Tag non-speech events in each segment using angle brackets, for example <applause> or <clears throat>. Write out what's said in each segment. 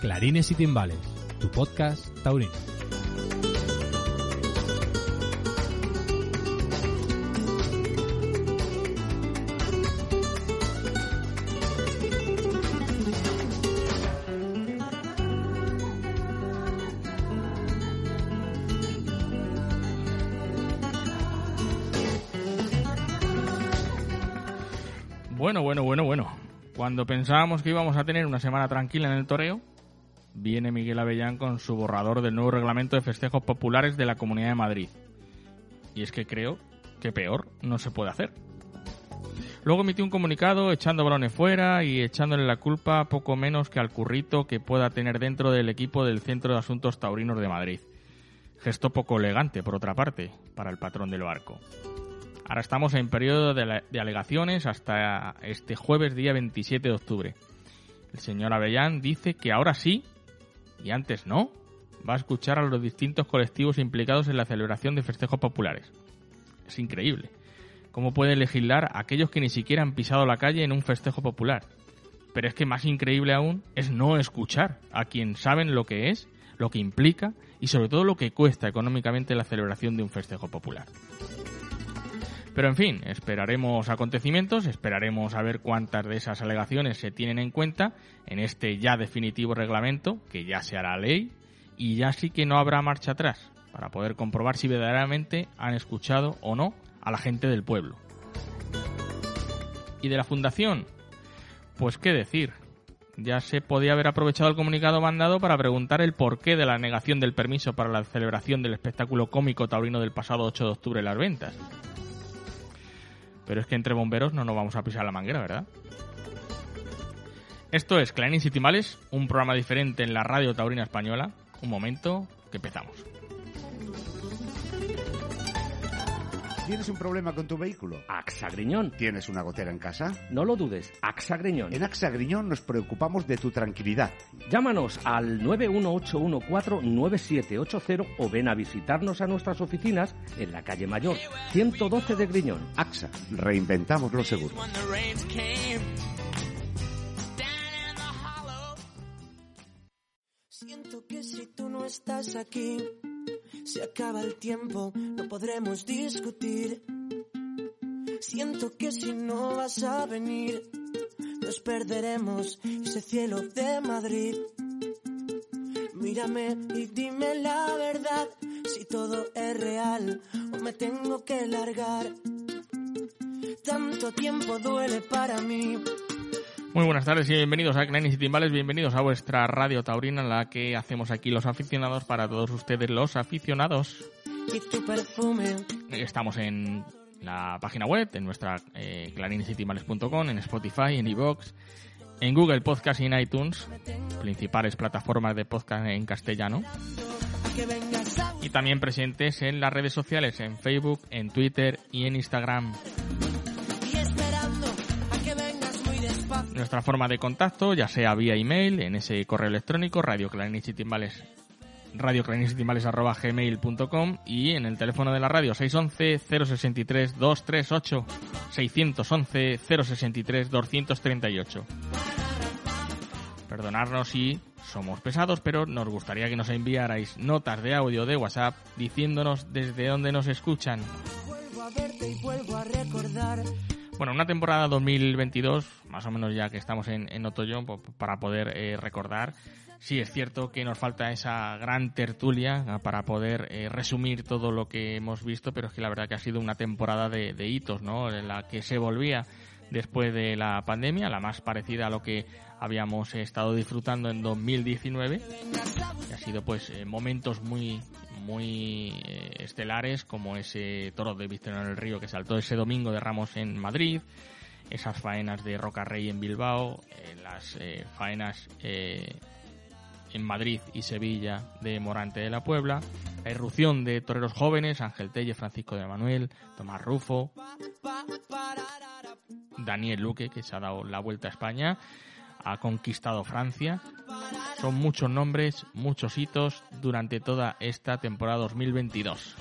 Clarines y Timbales, tu podcast taurino. Cuando pensábamos que íbamos a tener una semana tranquila en el toreo, viene Miguel Avellán con su borrador del nuevo reglamento de festejos populares de la Comunidad de Madrid. Y es que creo que peor no se puede hacer. Luego emitió un comunicado echando balones fuera y echándole la culpa poco menos que al currito que pueda tener dentro del equipo del Centro de Asuntos Taurinos de Madrid. Gesto poco elegante, por otra parte, para el patrón del barco. Ahora estamos en periodo de, de alegaciones hasta este jueves día 27 de octubre. El señor Avellán dice que ahora sí, y antes no, va a escuchar a los distintos colectivos implicados en la celebración de festejos populares. Es increíble. ¿Cómo puede legislar aquellos que ni siquiera han pisado la calle en un festejo popular? Pero es que más increíble aún es no escuchar a quien saben lo que es, lo que implica y sobre todo lo que cuesta económicamente la celebración de un festejo popular. Pero en fin, esperaremos acontecimientos, esperaremos a ver cuántas de esas alegaciones se tienen en cuenta en este ya definitivo reglamento, que ya se hará ley, y ya sí que no habrá marcha atrás, para poder comprobar si verdaderamente han escuchado o no a la gente del pueblo. ¿Y de la fundación? Pues qué decir. Ya se podía haber aprovechado el comunicado mandado para preguntar el porqué de la negación del permiso para la celebración del espectáculo cómico taurino del pasado 8 de octubre en las ventas. Pero es que entre bomberos no nos vamos a pisar la manguera, ¿verdad? Esto es Clarines y Timales, un programa diferente en la radio taurina española. Un momento, que empezamos. ¿Tienes un problema con tu vehículo? AXA Griñón. ¿Tienes una gotera en casa? No lo dudes, AXA Griñón. En AXA Griñón nos preocupamos de tu tranquilidad. Llámanos al 918149780 o ven a visitarnos a nuestras oficinas en la calle Mayor, 112 de Griñón. AXA, reinventamos los seguros. Siento que si tú no estás aquí, se acaba el tiempo, no podremos discutir. Siento que si no vas a venir, nos perderemos ese cielo de Madrid. Mírame y dime la verdad, si todo es real o me tengo que largar. Tanto tiempo duele para mí. Muy buenas tardes y bienvenidos a Clarines y Timbales, bienvenidos a vuestra radio taurina, en la que hacemos aquí los aficionados para todos ustedes los aficionados. Estamos en la página web, en nuestra eh, clarinesytimales.com, en Spotify, en iVoox, en Google Podcast y en iTunes, principales plataformas de podcast en castellano. Y también presentes en las redes sociales, en Facebook, en Twitter y en Instagram. Nuestra forma de contacto, ya sea vía email, en ese correo electrónico, radioclarinesytimbales radioclarinesytimbales@gmail.com y en el teléfono de la radio 611 063 238 611 063 238. Perdonadnos si somos pesados, pero nos gustaría que nos enviarais notas de audio de WhatsApp diciéndonos desde dónde nos escuchan. Y. Bueno, una temporada 2022, más o menos ya que estamos en, en otoño, para poder eh, recordar, Sí, es cierto que nos falta esa gran tertulia ah, para poder eh, resumir todo lo que hemos visto, pero es que la verdad que ha sido una temporada de, de hitos, ¿no? En la que se volvía después de la pandemia, la más parecida a lo que habíamos estado disfrutando en 2019. Y ha sido pues eh, momentos muy muy eh, estelares como ese toro de Victoria en el Río que saltó ese domingo de Ramos en Madrid, esas faenas de Roca Rey en Bilbao, eh, las faenas en Madrid y Sevilla de Morante de la Puebla, la irrupción de toreros jóvenes, Ángel Telle, Francisco de Manuel, Tomás Rufo, Daniel Luque, que se ha dado la vuelta a España, ha conquistado Francia. Son muchos nombres, muchos hitos durante toda esta temporada 2022.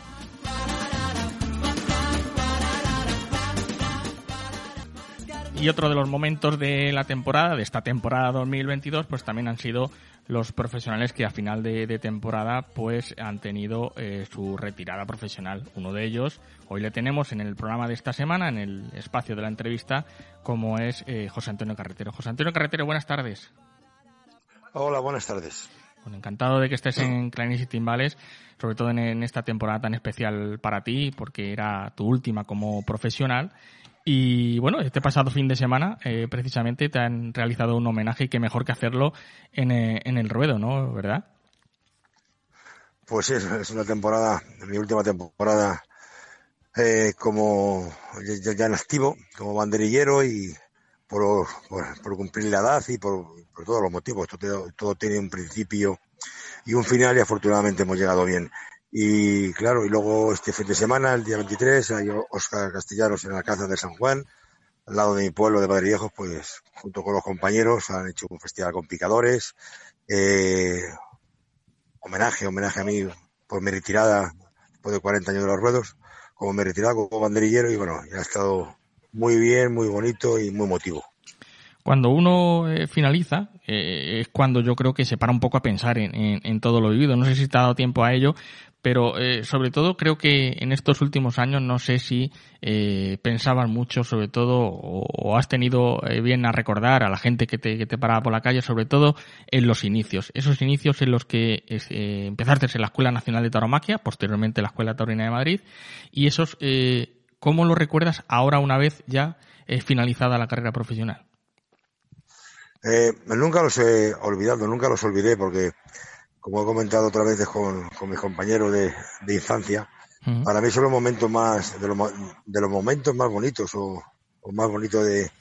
Y otro de los momentos de la temporada, de esta temporada 2022, pues también han sido los profesionales que a final de, temporada pues han tenido eh, su retirada profesional. Uno de ellos, hoy le tenemos en el programa de esta semana, en el espacio de la entrevista, como es eh, José Antonio Carretero. José Antonio Carretero, buenas tardes. Hola, buenas tardes. Bueno, encantado de que estés en <clears throat> Clarinis y Timbales, sobre todo en, esta temporada tan especial para ti, porque era tu última como profesional. Y bueno, este pasado fin de semana, eh, precisamente, te han realizado un homenaje y qué mejor que hacerlo en, eh, en el ruedo, ¿no? ¿Verdad? Pues sí, es una temporada, mi última temporada eh, como ya, en activo, como banderillero y por, por, cumplir la edad y por, por todos los motivos. Todo, todo tiene un principio y un final y afortunadamente hemos llegado bien. Y claro, y luego este fin de semana, el día 23, hay Oscar Castellanos en la Alcázar de San Juan, al lado de mi pueblo de Padrillejos, pues junto con los compañeros han hecho un festival con picadores, eh, homenaje, homenaje a mí por mi retirada después de 40 años de los ruedos, como me retirado como banderillero y bueno, ha estado muy bien, muy bonito y muy motivo. Cuando uno eh, finaliza, eh, es cuando yo creo que se para un poco a pensar en, en, todo lo vivido. No sé si te ha dado tiempo a ello, pero eh, sobre todo creo que en estos últimos años no sé si eh, pensabas mucho sobre todo o, has tenido eh, bien a recordar a la gente que te, que te paraba por la calle sobre todo en los inicios esos inicios en los que eh, empezaste en la Escuela Nacional de Tauromaquia posteriormente la Escuela Taurina de Madrid y esos ¿cómo lo recuerdas ahora una vez ya finalizada la carrera profesional? nunca los he olvidado nunca los olvidé porque como he comentado otra vez con, con mis compañeros de, de infancia, para mí son los momentos más, de los, de los momentos más bonitos o, o más bonitos de,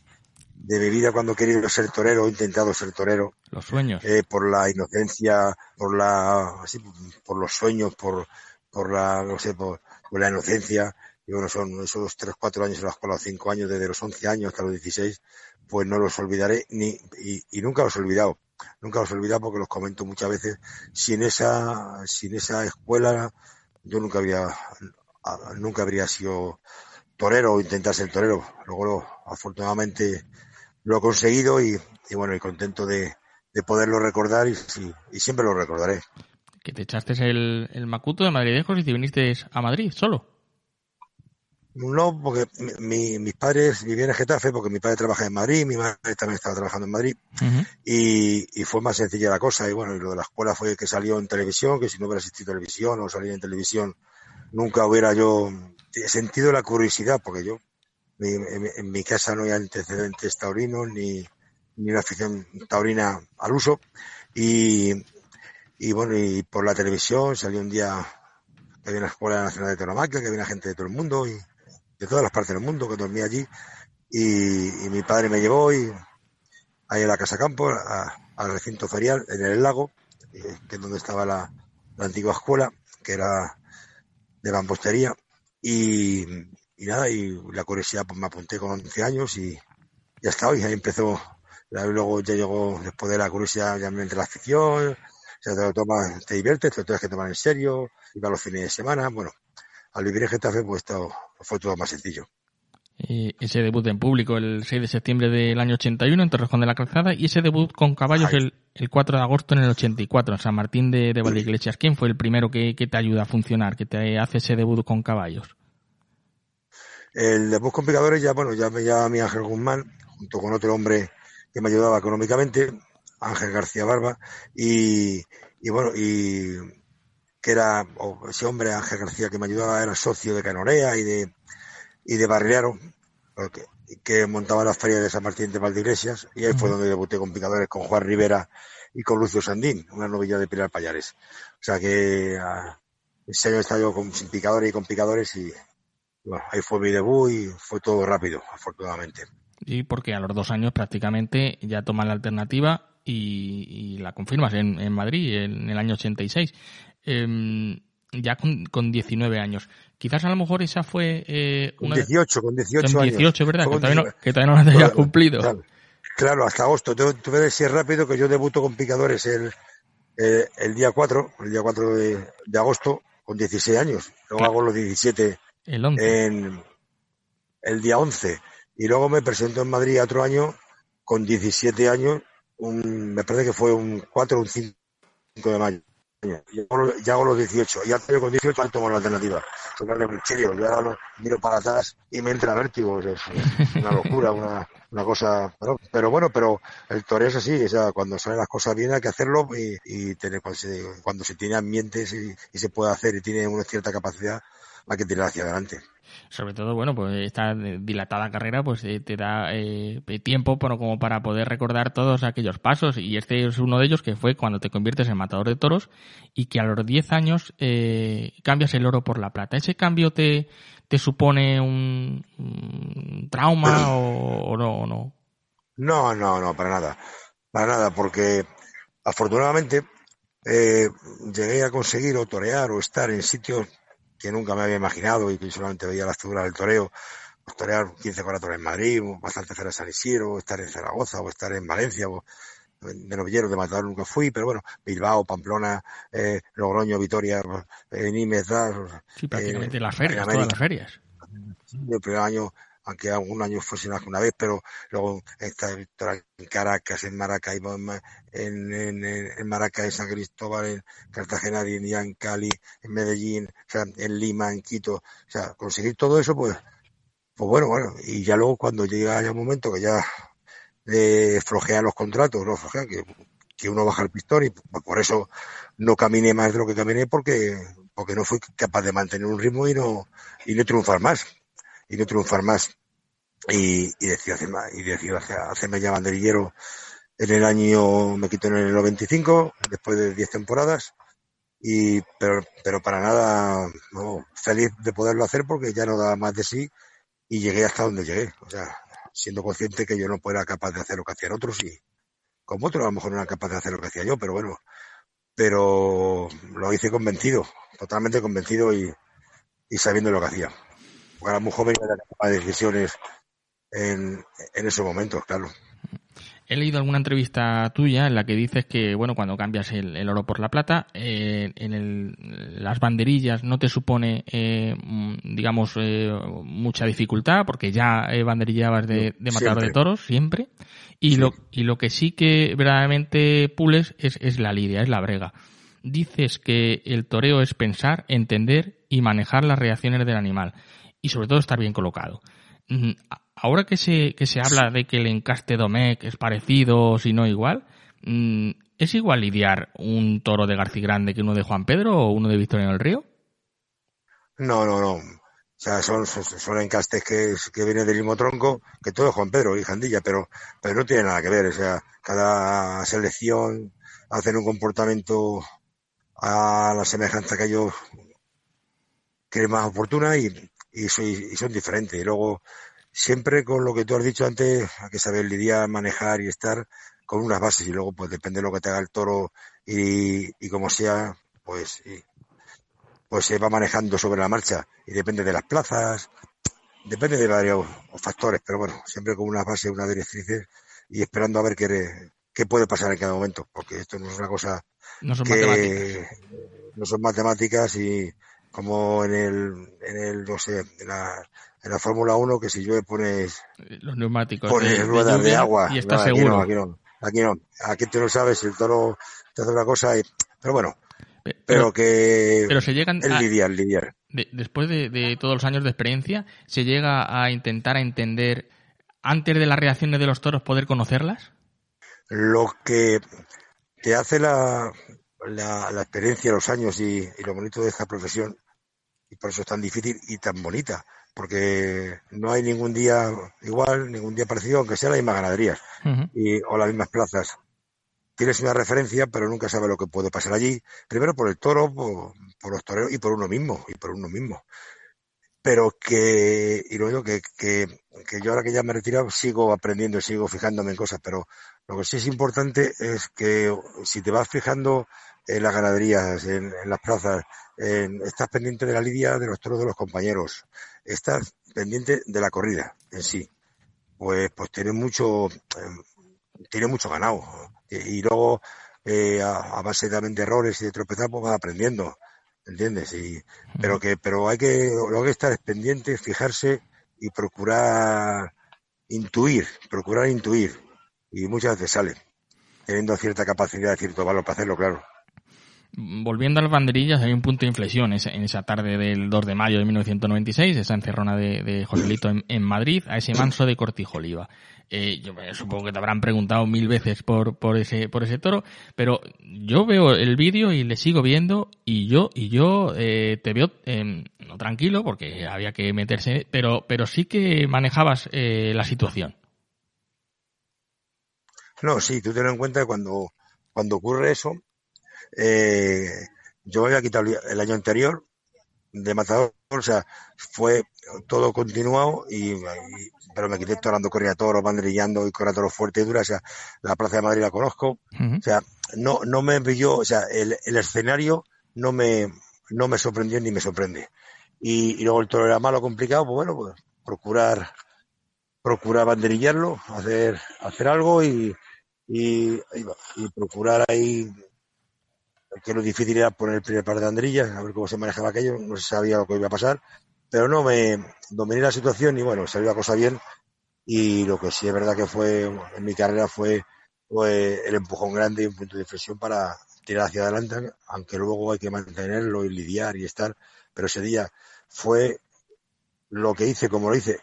de mi vida cuando he querido ser torero, he intentado ser torero. Los sueños. Eh, por la inocencia, por la, así, por los sueños, por, por la, no sé, por, por la inocencia. Y bueno, son esos tres, cuatro años en la escuela, cinco años, desde los once años hasta los dieciséis, pues no los olvidaré ni, y, nunca los he olvidado nunca los he olvidado porque los comento muchas veces. Sin esa, sin esa escuela, yo nunca había, nunca habría sido torero o intentar ser torero. Luego, afortunadamente, lo he conseguido y, bueno, y contento de, de poderlo recordar y, y, siempre lo recordaré. Que te echaste el, el Macuto de Madridejos y te viniste a Madrid solo. No, porque mi, mis padres vivían en Getafe, porque mi padre trabaja en Madrid, mi madre también estaba trabajando en Madrid, y, y, fue más sencilla la cosa. Y bueno, y lo de la escuela fue que salió en televisión, que si no hubiera existido televisión o salía en televisión, nunca hubiera yo sentido la curiosidad, porque yo, en, en mi casa no hay antecedentes taurinos, ni, ni una afición taurina al uso, y, y bueno, y por la televisión salió un día que había una escuela nacional de tauromaquia, que había gente de todo el mundo, y de todas las partes del mundo, que dormía allí. Y, mi padre me llevó y ahí en la Casa Campo, al recinto ferial, en el lago, eh, que es donde estaba la, antigua escuela, que era de mampostería. Y, y nada, y la curiosidad pues me apunté con 11 años y ya está, y ahí empezó. Luego ya llegó, después de la curiosidad, ya me entré la afición, o te lo tomas, te diviertes, te lo tienes que tomar en serio, iba a los fines de semana, bueno, al vivir en Getafe pues todo, fue todo más sencillo. Eh, ese debut en público el 6 de septiembre del año 81 en Torrejón de la Calzada y ese debut con caballos el, el, 4 de agosto en el 84 en San Martín de, de Valdeiglesias. ¿Quién fue el primero que, que, te ayuda a funcionar, que te hace ese debut con caballos? El debut con picadores ya, bueno, ya me llama mi Ángel Guzmán, junto con otro hombre que me ayudaba económicamente, Ángel García Barba, y, y bueno, y que era, ese hombre Ángel García que me ayudaba, era socio de Canorea y de, y de Barriaro, que, que montaba la feria de San Martín de Valdeiglesias, y ahí fue donde debuté con picadores con Juan Rivera y con Lucio Sandín, una novilla de Pilar Payares. O sea que uh, ese año estaba yo con, sin picadores y con picadores y bueno, ahí fue mi debut y fue todo rápido, afortunadamente. Y porque a los dos años prácticamente ya tomas la alternativa y, y la confirmas en, en, Madrid en el año 86. Eh, ya con, con 19 años. Quizás a lo mejor esa fue eh, una... Con 18, con 18 con 18, ¿verdad? Que todavía, no, que todavía, no, la habías cumplido. Claro, claro, hasta agosto. Ves si es rápido que yo debuto con picadores el, el, el día 4, el día 4 de, de agosto, con 16 años. Luego claro. hago los 17 el 11. en el día 11. Y luego me presento en Madrid otro año con 17 años, un, me parece que fue un 4 o un 5 de mayo. Ya hago, ya hago los 18. Y antes con 18 tomo la alternativa. Tomarle un chillo. Yo ahora miro para atrás y me entra vértigo. Es una locura, una, una cosa. Pero, pero, bueno, pero el toreo es así. O sea, cuando salen las cosas bien hay que hacerlo y, y tener, cuando, se, cuando se tiene ambientes y, y se puede hacer y tiene una cierta capacidad, hay que tirar hacia adelante sobre todo, bueno, pues esta dilatada carrera pues eh, te da eh, tiempo pero como para poder recordar todos aquellos pasos y este es uno de ellos que fue cuando te conviertes en matador de toros y que a los 10 años eh, cambias el oro por la plata. ¿Ese cambio te, te supone un, trauma o, o, no, o no? No, no, no, para nada. Para nada, porque afortunadamente eh, llegué a conseguir o torear o estar en sitios que nunca me había imaginado y que solamente veía las figuras del toreo, pues torear 15 coratones en Madrid, bastante hacer en San Isidro, o estar en Zaragoza, o estar en Valencia, o de novillero de matador nunca fui, pero bueno, Bilbao, Pamplona, eh, Logroño, Vitoria, eh, Nimes, sí, prácticamente eh, las ferias, todas las ferias. El primer año aunque algún año fuese una vez, pero luego esta victoria en Caracas, en Maracaibo, en, en, en, en San Cristóbal, en Cartagena en Cali, en Medellín, o sea, en Lima, en Quito, o sea, conseguir todo eso, pues, pues bueno, bueno, y ya luego cuando llega ya un momento que ya le flojean los contratos, no flojean, que, que uno baja el pistón y pues por eso no caminé más de lo que caminé porque, porque no fui capaz de mantener un ritmo y no, y no triunfar más y no triunfar más. Y, y y decía hacerme ya banderillero en el año, me quito en el 95, después de 10 temporadas, y, pero, pero para nada, feliz de poderlo hacer porque ya no daba más de sí y llegué hasta donde llegué. O sea, siendo consciente que yo no era capaz de hacer lo que hacían otros y como otros a lo mejor no era capaz de hacer lo que hacía yo, pero bueno, pero lo hice convencido, totalmente convencido y sabiendo lo que hacía joven y era capaz de decisiones en, en esos momentos, claro. He leído alguna entrevista tuya en la que dices que, bueno, cuando cambias el, el oro por la plata, eh, en el, las banderillas no te supone, eh, digamos, eh, mucha dificultad, porque ya banderillabas de, de matador de toros siempre. Y, sí. lo, y lo que sí que verdaderamente pules es, es la lidia, es la brega. Dices que el toreo es pensar, entender y manejar las reacciones del animal y sobre todo estar bien colocado. Ahora que se, que se habla de que el encaste Domecq es parecido, si no igual, ¿es igual lidiar un toro de García Grande que uno de Juan Pedro o uno de Victoria del Río? No, no, no. O sea, son, son, son encastes que, que vienen del mismo tronco que todo Juan Pedro y Jandilla, pero, pero no tiene nada que ver. O sea, cada selección hacen un comportamiento a la semejanza que ellos creen más oportuna y, y, soy, y son diferentes. Y luego, siempre con lo que tú has dicho antes, hay que saber lidiar, manejar y estar con unas bases y luego pues depende de lo que te haga el toro y, y como sea, pues, y, pues se va manejando sobre la marcha y depende de las plazas, depende de varios factores, pero bueno, siempre con unas bases, unas directrices y esperando a ver qué, qué puede pasar en cada momento, porque esto no es una cosa no son que matemáticas. no son matemáticas y como en el, en el, no sé, en la, en la Fórmula 1 que si llueve pones los neumáticos pones de, ruedas de, agua y aquí seguro. no, aquí no aquí no aquí tú no sabes el toro te hace una cosa y pero bueno Pe- pero, que pero se llegan el a- lidiar lidiar de- después de, de todos los años de experiencia, se llega a intentar a entender antes de las reacciones de los toros poder conocerlas. lo que te hace la, la, la experiencia, los años y, y, lo bonito de esta profesión, y por eso es tan difícil y tan bonita, porque no hay ningún día igual, ningún día parecido, aunque sea las mismas ganaderías uh -huh. y, o las mismas plazas. Tienes una referencia, pero nunca sabes lo que puede pasar allí. Primero por el toro, por, por los toreros y por uno mismo, y por uno mismo pero que, y luego que, que, que yo ahora que ya me he retirado sigo aprendiendo, sigo fijándome en cosas, pero lo que sí es importante es que si te vas fijando en las ganaderías, en, en las plazas, en, estás pendiente de la lidia de los toros de los compañeros, estás pendiente de la corrida en sí, pues, pues tiene mucho, eh, tiene mucho ganado. Y, y luego, eh, a, a, base también de errores y de tropezar, pues vas aprendiendo. ¿entiendes? Y, pero que, pero hay que, lo que estar es pendiente, fijarse y procurar intuir, procurar intuir. Y muchas veces sale, teniendo cierta capacidad, cierto valor para hacerlo, claro. Volviendo a las banderillas, hay un punto de inflexión en esa tarde del 2 de mayo de 1996, esa encerrona de, de Joselito en, Madrid, a ese manso de Cortijo Oliva. Eh, yo supongo que te habrán preguntado mil veces por, por ese, por ese toro, pero yo veo el vídeo y le sigo viendo y yo, y yo eh, te veo eh, no tranquilo porque había que meterse, pero, pero sí que manejabas eh, la situación. No, sí, tú ten en cuenta que cuando ocurre eso, eh, yo me había quitado el año anterior de matador, o sea, fue todo continuado y, y pero me quité torando corría toro, banderillando y corría toro fuerte y dura, o sea, la Plaza de Madrid la conozco, uh -huh. o sea, no, no me pilló, o sea, el, el, escenario no me, no me sorprendió ni me sorprende. Y, y luego el toro era malo, complicado, pues bueno, pues procurar, procurar banderillarlo, hacer, hacer algo y, y, y procurar ahí que lo difícil era poner el primer par de banderillas, a ver cómo se manejaba aquello, no se sabía lo que iba a pasar, pero no me dominé la situación y bueno, salió la cosa bien. Y lo que sí es verdad que fue en mi carrera fue, fue el empujón grande y un punto de inflexión para tirar hacia adelante, aunque luego hay que mantenerlo y lidiar y estar, pero ese día fue lo que hice como lo hice.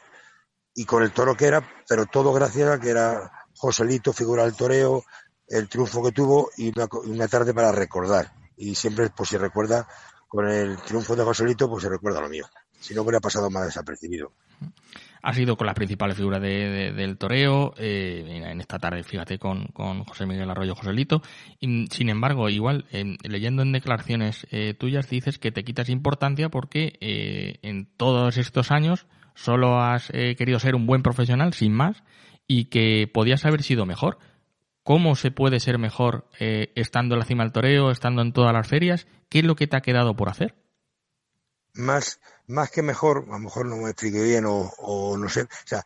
Y con el toro que era, pero todo gracias a que era Joselito, figura del toreo, el triunfo que tuvo y una, tarde para recordar. Y siempre, pues si recuerda, con el triunfo de Joselito, pues se recuerda lo mío. Si no hubiera pasado más desapercibido. Ha sido con las principales figuras de, de, del toreo, eh, en esta tarde, fíjate, con, con José Miguel Arroyo Joselito. Y, sin embargo, igual, leyendo en declaraciones eh, tuyas, dices que te quitas importancia porque eh, en todos estos años solo has eh, querido ser un buen profesional, sin más, y que podías haber sido mejor. ¿Cómo se puede ser mejor eh, estando en la cima del toreo, estando en todas las ferias? ¿Qué es lo que te ha quedado por hacer? Más, más que mejor, a lo mejor no me expliqué bien o, o no sé, o sea,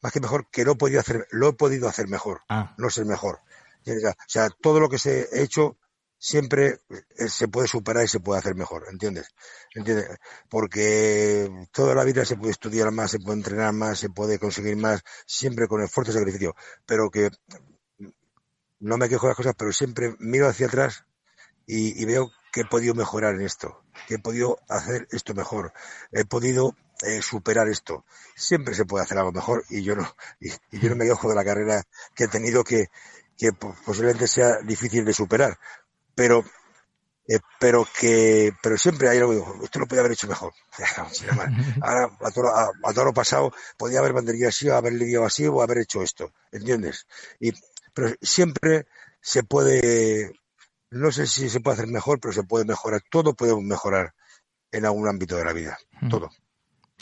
más que mejor que lo he podido hacer, lo he podido hacer mejor, ah. no ser mejor. O sea, todo lo que se ha hecho siempre se puede superar y se puede hacer mejor, ¿entiendes? ¿Entiendes? Porque toda la vida se puede estudiar más, se puede entrenar más, se puede conseguir más, siempre con esfuerzo y sacrificio, pero que no me quejo de las cosas, pero siempre miro hacia atrás y, veo que he podido mejorar en esto, que he podido hacer esto mejor, he podido eh, superar esto. Siempre se puede hacer algo mejor y yo no, <laughs> y, yo no me quejo de la carrera que he tenido que, que posiblemente sea difícil de superar, pero eh, pero que pero siempre hay algo esto lo podía haber hecho mejor <laughs> ahora a todo, a, todo lo pasado podía haber banderilla así o haber lidiado así o haber hecho esto ¿entiendes? y pero siempre se puede, no sé si se puede hacer mejor, pero se puede mejorar. Todo podemos mejorar en algún ámbito de la vida. Todo.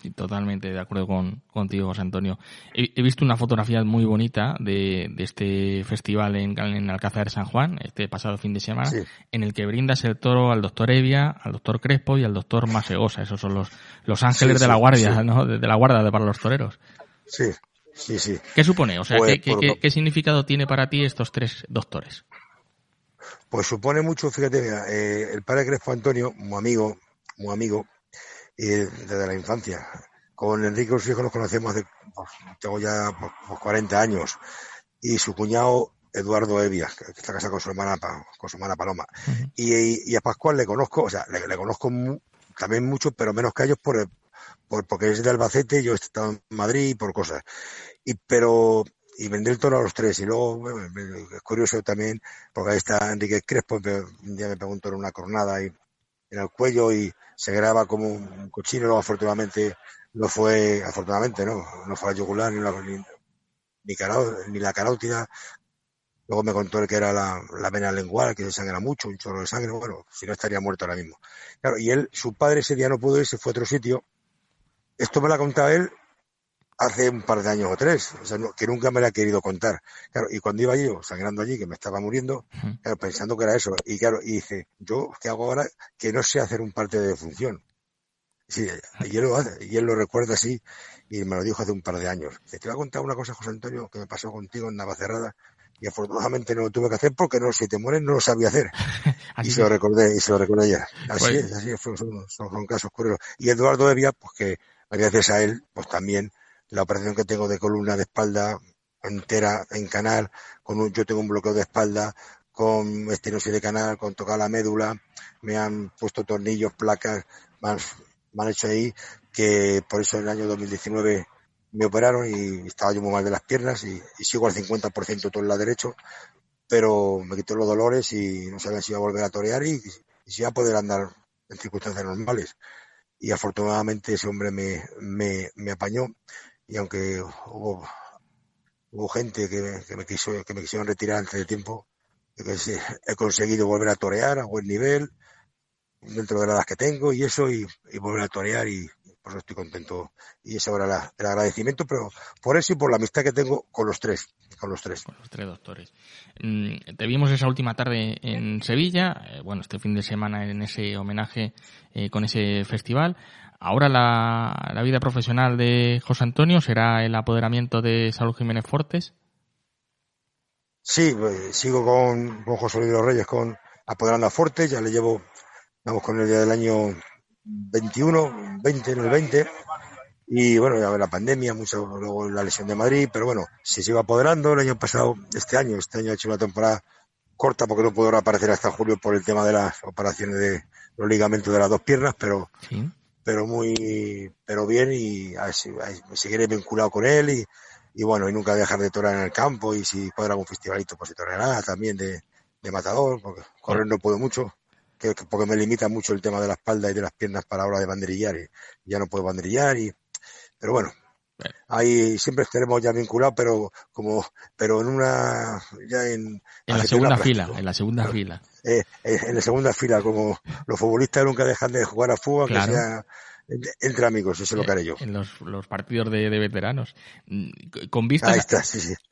Sí, totalmente de acuerdo con, contigo, José Antonio. He, he, visto una fotografía muy bonita de, de este festival en, en, Alcázar de San Juan, este pasado fin de semana, sí. en el que brindas el toro al doctor Evia, al doctor Crespo y al doctor Masegosa. Esos son los, los ángeles sí, de la guardia, ¿no? De, de, la guarda para los toreros. Sí, Sí, sí. ¿Qué supone? O sea, pues, ¿qué, qué, qué, significado tiene para ti estos tres doctores? Pues supone mucho, fíjate, mira, eh, el padre Crespo Antonio, muy amigo, muy amigo, eh, desde la infancia. Con Enrique los hijos nos conocemos hace, pues, tengo ya pues, 40 años. Y su cuñado, Eduardo Evia, que está casado con su hermana, con su hermana Paloma. Uh -huh. y, y, a Pascual le conozco, o sea, le, le conozco mu también mucho, pero menos que ellos por, por, porque es de Albacete, yo he estado en Madrid por cosas. Y, pero y vendí el toro a los tres. Y luego, es curioso también, porque ahí está Enrique Crespo, un día me preguntó en una cornada y, en el cuello y se graba como un cochino, luego afortunadamente no fue, afortunadamente no, no fue la yugular ni la, ni, ni, la carótida. Luego me contó que era la, la vena lengual, que se sangra mucho, un chorro de sangre, bueno, si no estaría muerto ahora mismo. Claro, y él, su padre ese día no pudo ir, se fue a otro sitio. Esto me lo ha contado él hace un par de años o tres, o sea, que nunca me la ha querido contar. Claro, y cuando iba yo sangrando allí, que me estaba muriendo, claro, pensando que era eso, y claro, y dice, yo, ¿qué hago ahora? Que no sé hacer un parte de función. Sí, y él lo hace, y él lo recuerda así, y me lo dijo hace un par de años. Te voy a contar una cosa, José Antonio, que me pasó contigo en Navacerrada, y afortunadamente no lo tuve que hacer porque no, si te mueres no lo sabía hacer. <laughs> y se lo recordé, y se lo recordé ayer. Así pues es, así es, son, son, casos curiosos. Y Eduardo Evia, pues que gracias a él, pues también la operación que tengo de columna de espalda entera en canal, con un, yo tengo un bloqueo de espalda, con estenosis de canal, con tocar la médula, me han puesto tornillos, placas, me han, hecho ahí que por eso en el año 2019 me operaron y estaba yo muy mal de las piernas y, sigo al 50% todo el lado derecho, pero me quitó los dolores y no sabía si iba a volver a torear y, y si iba a poder andar en circunstancias normales. Y afortunadamente ese hombre me, me, me apañó. Y aunque hubo, hubo gente que, que, me quiso, que me quisieron retirar antes de tiempo, que he conseguido volver a torear a buen nivel, dentro de las que tengo y eso, y, y volver a torear y por eso estoy contento. Y es ahora la, el agradecimiento, pero por eso y por la amistad que tengo con los tres, con los tres. Con los tres doctores. Mm, te vimos esa última tarde en Sevilla, eh, bueno, este fin de semana en ese homenaje eh, con ese festival. Ahora la, vida profesional de José Antonio será el apoderamiento de Saúl Jiménez Fortes. Sí, pues, sigo con, con José Luis Reyes con apoderando a Fortes, ya le llevo, vamos con el día del año 21, 20 en el 20, y bueno, ya la pandemia, mucho, luego la lesión de Madrid, pero bueno, se sigue apoderando, el año pasado, este año, este año ha hecho una temporada corta porque no puedo reaparecer hasta julio por el tema de las operaciones de los ligamentos de las dos piernas, pero ¿Sí? pero muy, pero bien y a, a, seguiré vinculado con él y, y, bueno, y nunca dejar de torar en el campo y si puedo algún festivalito pues se tornará también de, de matador, porque correr no puedo mucho, que, porque me limita mucho el tema de la espalda y de las piernas para la hora de banderillar y ya no puedo banderillar y, pero bueno, Ahí siempre estaremos ya vinculados, pero como, pero en una, ya en, en la segunda fila, en la segunda fila. Eh, eh, en la segunda fila, como los futbolistas nunca dejan de jugar a fútbol, que sea entre amigos, eso es lo que haré yo. En los, los partidos de, de, veteranos. Mm, ¿Con vistas,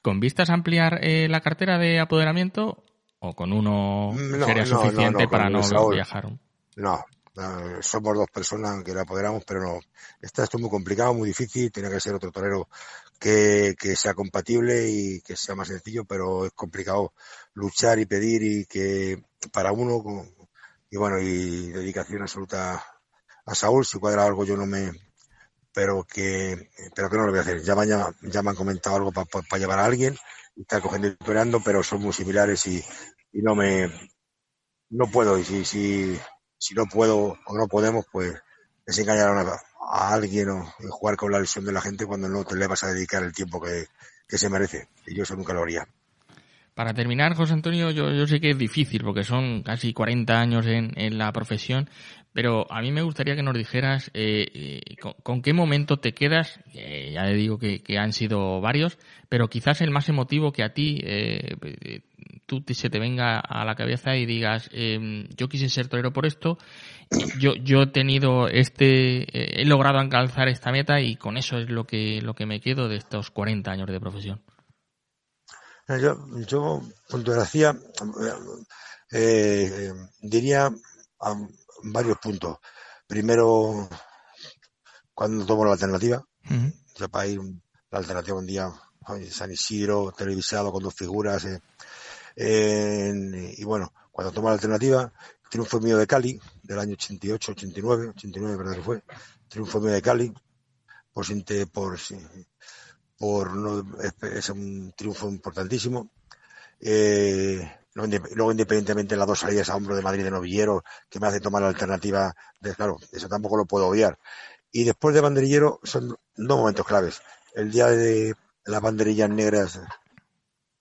¿Con vistas a ampliar eh, la cartera de apoderamiento o con uno sería suficiente para no viajar? No, somos dos personas que la apoderamos, pero no. Está esto muy complicado, muy difícil. Tiene que ser otro torero que, que sea compatible y que sea más sencillo, pero es complicado luchar y pedir y que para uno, y bueno, y dedicación absoluta a Saúl. Si cuadra algo, yo no me. Pero que, pero que no lo voy a hacer. Ya, mañana, ya me han comentado algo para llevar a alguien está cogiendo y toreando, pero son muy similares y, y no me. No puedo. Y si, si, si no puedo o no podemos, pues es engañar a, a alguien o jugar con la lesión de la gente cuando no te le vas a dedicar el tiempo que, que se merece. Y yo eso nunca lo haría. Para terminar, José Antonio, yo, yo sé que es difícil porque son casi 40 años en, en la profesión, pero a mí me gustaría que nos dijeras eh, eh con, con, qué momento te quedas, eh, ya le digo que, han sido varios, pero quizás el más emotivo que a ti eh, tú te, se te venga a la cabeza y digas, em, yo quise ser torero por esto, yo, yo he tenido este, he logrado alcanzar esta meta y con eso es lo que, lo que me quedo de estos 40 años de profesión. Yo, yo fotografía, eh, diría a varios puntos. Primero, cuando tomo la alternativa, uh -huh. ya para ir la alternativa un día, San Isidro, televisado con dos figuras, eh, eh, y bueno, cuando tomo la alternativa, triunfo mío de Cali, del año 88, 89, 89 verdad que fue, triunfo mío de Cali, por, por, por no, es, un triunfo importantísimo. Eh, luego, independientemente de las dos salidas a hombro de Madrid de Novillero, que me hace tomar la alternativa, de, claro, eso tampoco lo puedo obviar. Y después de Banderillero son dos momentos claves. El día de, las banderillas negras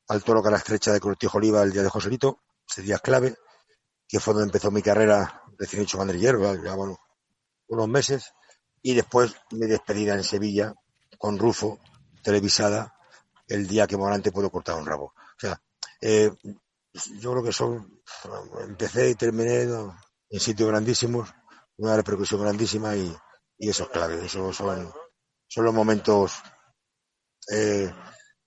al toro cara estrecha de Cortijo Oliva el día de Joselito, ese día clave, que fue donde empezó mi carrera recién hecho banderillero, ya bueno, unos meses, y después mi despedida en Sevilla con Rufo, televisada, el día que Morante pudo cortar un rabo. O sea, eh, yo creo que son, empecé y terminé en sitios grandísimos, una repercusión grandísima y, y eso es clave, eso son, son los momentos eh,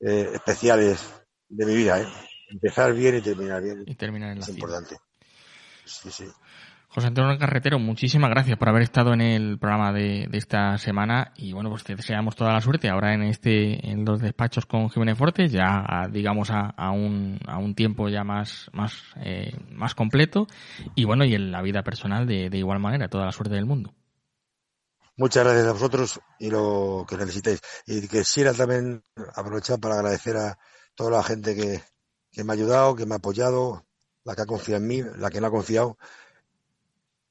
eh, especiales de mi vida, ¿eh? Empezar bien y terminar bien. Y terminar en la Es importante. Sí, sí. José Antonio Carretero, muchísimas gracias por haber estado en el programa de, esta semana y bueno, pues te deseamos toda la suerte ahora en este, en los despachos con Jiménez Fortes, ya digamos a, a, un, a un tiempo ya más, más, eh, más completo y bueno, y en la vida personal de, de igual manera, toda la suerte del mundo. Muchas gracias a vosotros y lo que necesitéis. Y quisiera también aprovechar para agradecer a toda la gente que, que me ha ayudado, que me ha apoyado, la que ha confiado en mí, la que no ha confiado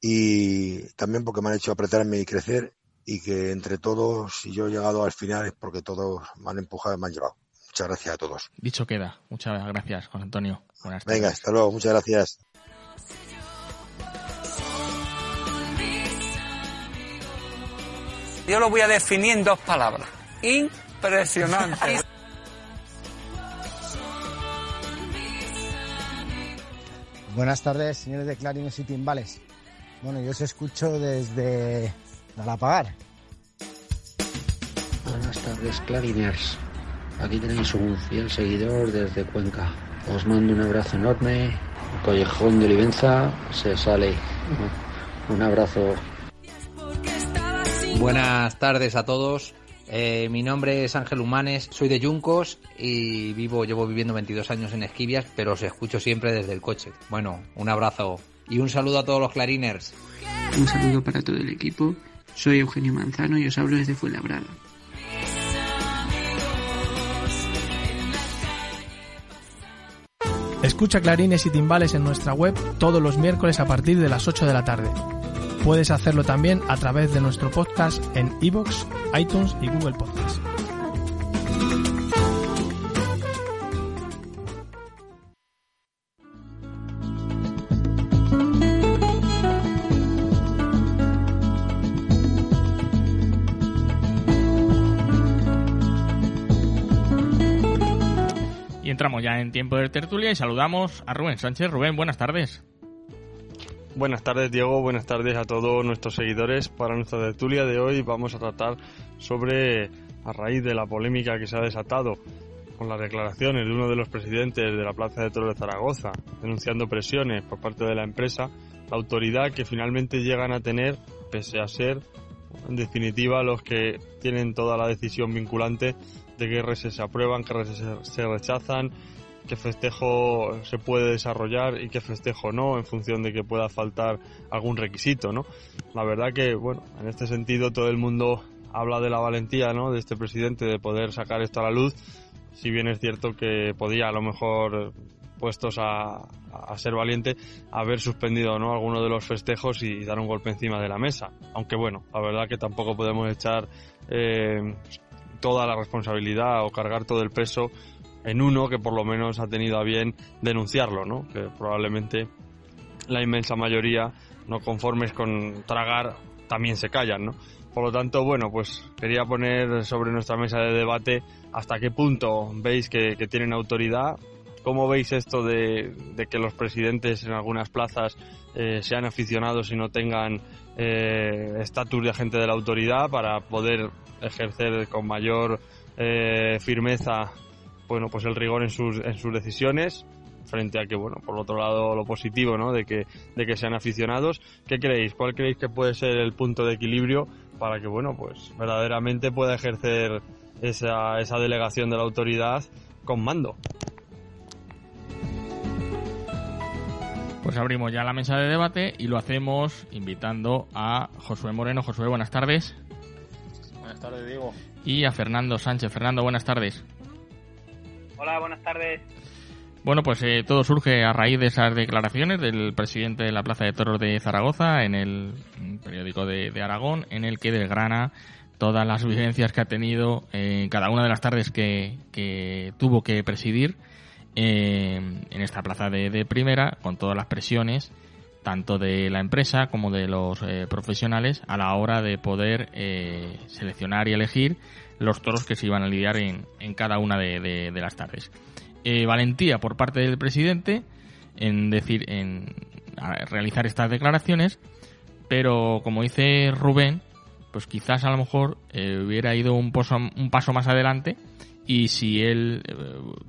y también porque me han hecho apretarme y crecer y que entre todos, si yo he llegado al final es porque todos me han empujado y me han llevado. Muchas gracias a todos. Dicho queda. Muchas gracias, José Antonio. Buenas Venga, hasta luego. Muchas gracias. Yo lo voy a definir en dos palabras. Impresionante. <laughs> Buenas tardes, señores de Clarines y Timbales. Bueno, yo os escucho desde Galapagar. Buenas tardes, Clariners. Aquí tenéis un fiel seguidor desde Cuenca. Os mando un abrazo enorme. Collejón de Olivenza se sale. Un abrazo. Buenas tardes a todos. Eh, mi nombre es Ángel Humanes, soy de Yuncos y vivo, llevo viviendo 22 años en Esquivias, pero os escucho siempre desde el coche. Bueno, un abrazo y un saludo a todos los clariners. Un saludo para todo el equipo. Soy Eugenio Manzano y os hablo desde Fuenlabrada. Escucha clarines y timbales en nuestra web todos los miércoles a partir de las 8 de la tarde. Puedes hacerlo también a través de nuestro podcast en iVoox, iTunes y Google Podcast. Entramos ya en tiempo de tertulia y saludamos a Rubén Sánchez. Rubén, buenas tardes. Buenas tardes Diego, buenas tardes a todos nuestros seguidores. Para nuestra tertulia de hoy vamos a tratar sobre, a raíz de la polémica que se ha desatado con las declaraciones de uno de los presidentes de la Plaza de Toros de Zaragoza, denunciando presiones por parte de la empresa, la autoridad que finalmente llegan a tener, pese a ser, en definitiva, los que tienen toda la decisión vinculante de qué reses se aprueban, qué reses se rechazan, qué festejo se puede desarrollar y qué festejo no, en función de que pueda faltar algún requisito, ¿no? La verdad que, bueno, en este sentido todo el mundo habla de la valentía, ¿no? De este presidente de poder sacar esto a la luz, si bien es cierto que podía a lo mejor puestos a, a ser valiente haber suspendido no alguno de los festejos y dar un golpe encima de la mesa aunque bueno la verdad que tampoco podemos echar eh, toda la responsabilidad o cargar todo el peso en uno que por lo menos ha tenido a bien denunciarlo, ¿no? Que probablemente la inmensa mayoría, no conformes con tragar, también se callan, ¿no? Por lo tanto, bueno, pues quería poner sobre nuestra mesa de debate hasta qué punto veis que, tienen autoridad, cómo veis esto de, que los presidentes en algunas plazas eh, sean aficionados y no tengan estatus eh, de agente de la autoridad para poder ejercer con mayor eh, firmeza bueno, pues el rigor en sus, en sus decisiones frente a que, bueno, por otro lado lo positivo, ¿no? De que, de que sean aficionados. ¿Qué creéis? ¿Cuál creéis que puede ser el punto de equilibrio para que, bueno, pues verdaderamente pueda ejercer esa, esa delegación de la autoridad con mando? Pues abrimos ya la mesa de debate y lo hacemos invitando a Josué Moreno. Josué, buenas tardes. Buenas tardes, Diego. Y a Fernando Sánchez. Fernando, buenas tardes. Hola, buenas tardes. Bueno, pues eh, todo surge a raíz de esas declaraciones del presidente de la Plaza de Toros de Zaragoza en el periódico de, de Aragón, en el que desgrana todas las vivencias que ha tenido en cada una de las tardes que, que tuvo que presidir eh, en esta plaza de, de, primera, con todas las presiones, tanto de la empresa como de los eh, profesionales, a la hora de poder eh, seleccionar y elegir los toros que se iban a lidiar en, en cada una de, de, las tardes. valentía por parte del presidente en decir, en realizar estas declaraciones, pero como dice Rubén, pues quizás a lo mejor eh, hubiera ido un, poso, un paso más adelante y si él eh,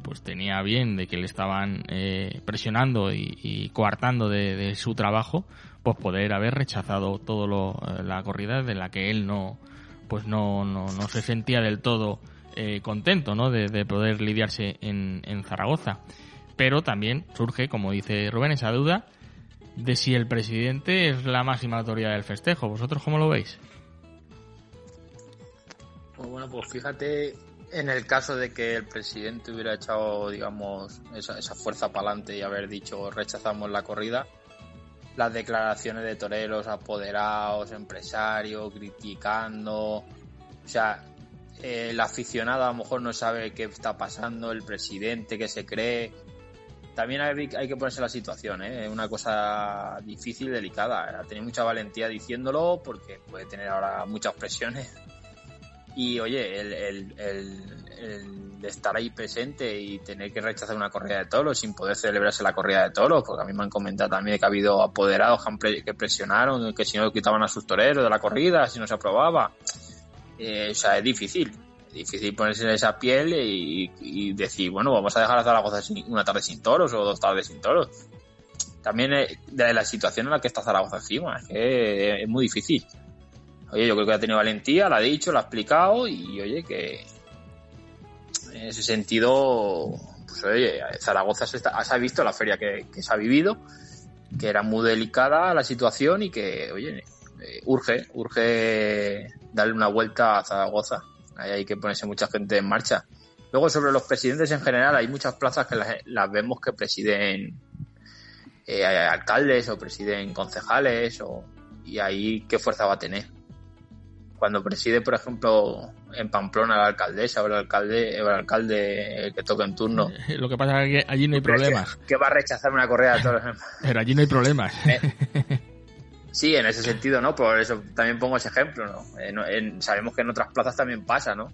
pues tenía bien de que le estaban eh, presionando y, coartando de, de, su trabajo pues poder haber rechazado todo lo, la corrida de la que él no pues no, no, no se sentía del todo eh, contento ¿no? de, de, poder lidiarse en, en Zaragoza. Pero también surge como dice Rubén esa duda de si el presidente es la máxima autoridad del festejo. Vosotros cómo lo veis pues bueno pues fíjate en el caso de que el presidente hubiera echado, digamos, esa, esa fuerza para adelante y haber dicho rechazamos la corrida, las declaraciones de toreros, apoderados, empresarios, criticando, o sea, eh, el aficionado a lo mejor no sabe qué está pasando, el presidente que se cree. También hay, que ponerse la situación, ¿eh? es una cosa difícil, delicada. Ha tenido mucha valentía diciéndolo porque puede tener ahora muchas presiones y oye, el, el, el, estar ahí presente y tener que rechazar una corrida de toros sin poder celebrarse la corrida de toros, porque a mí me han comentado también que ha habido apoderados que presionaron, que si no quitaban a sus toreros de la corrida, si no se aprobaba. Eh, o sea, es difícil, es difícil ponerse en esa piel y, decir, bueno, vamos a dejar a Zaragoza una tarde sin toros o dos tardes sin toros. También de la situación en la que está Zaragoza encima, es muy difícil oye, yo creo que ha tenido valentía, lo ha dicho, lo ha explicado y oye, que en ese sentido, pues oye, Zaragoza se, ha visto la feria que, que, se ha vivido, que era muy delicada la situación y que, oye, eh, urge, urge darle una vuelta a Zaragoza. Ahí hay que ponerse mucha gente en marcha. Luego, sobre los presidentes en general, hay muchas plazas que las, las vemos que presiden eh, alcaldes o presiden concejales o, y ahí qué fuerza va a tener cuando preside, por ejemplo, en Pamplona la alcaldesa o el alcalde, el alcalde el que toca en turno. Lo que pasa es que allí no hay problemas. Que, que va a rechazar una correa de toros. Pero allí no hay problemas. Eh, sí, en ese sentido, ¿no? Por eso también pongo ese ejemplo, ¿no? Eh, en, sabemos que en otras plazas también pasa, ¿no?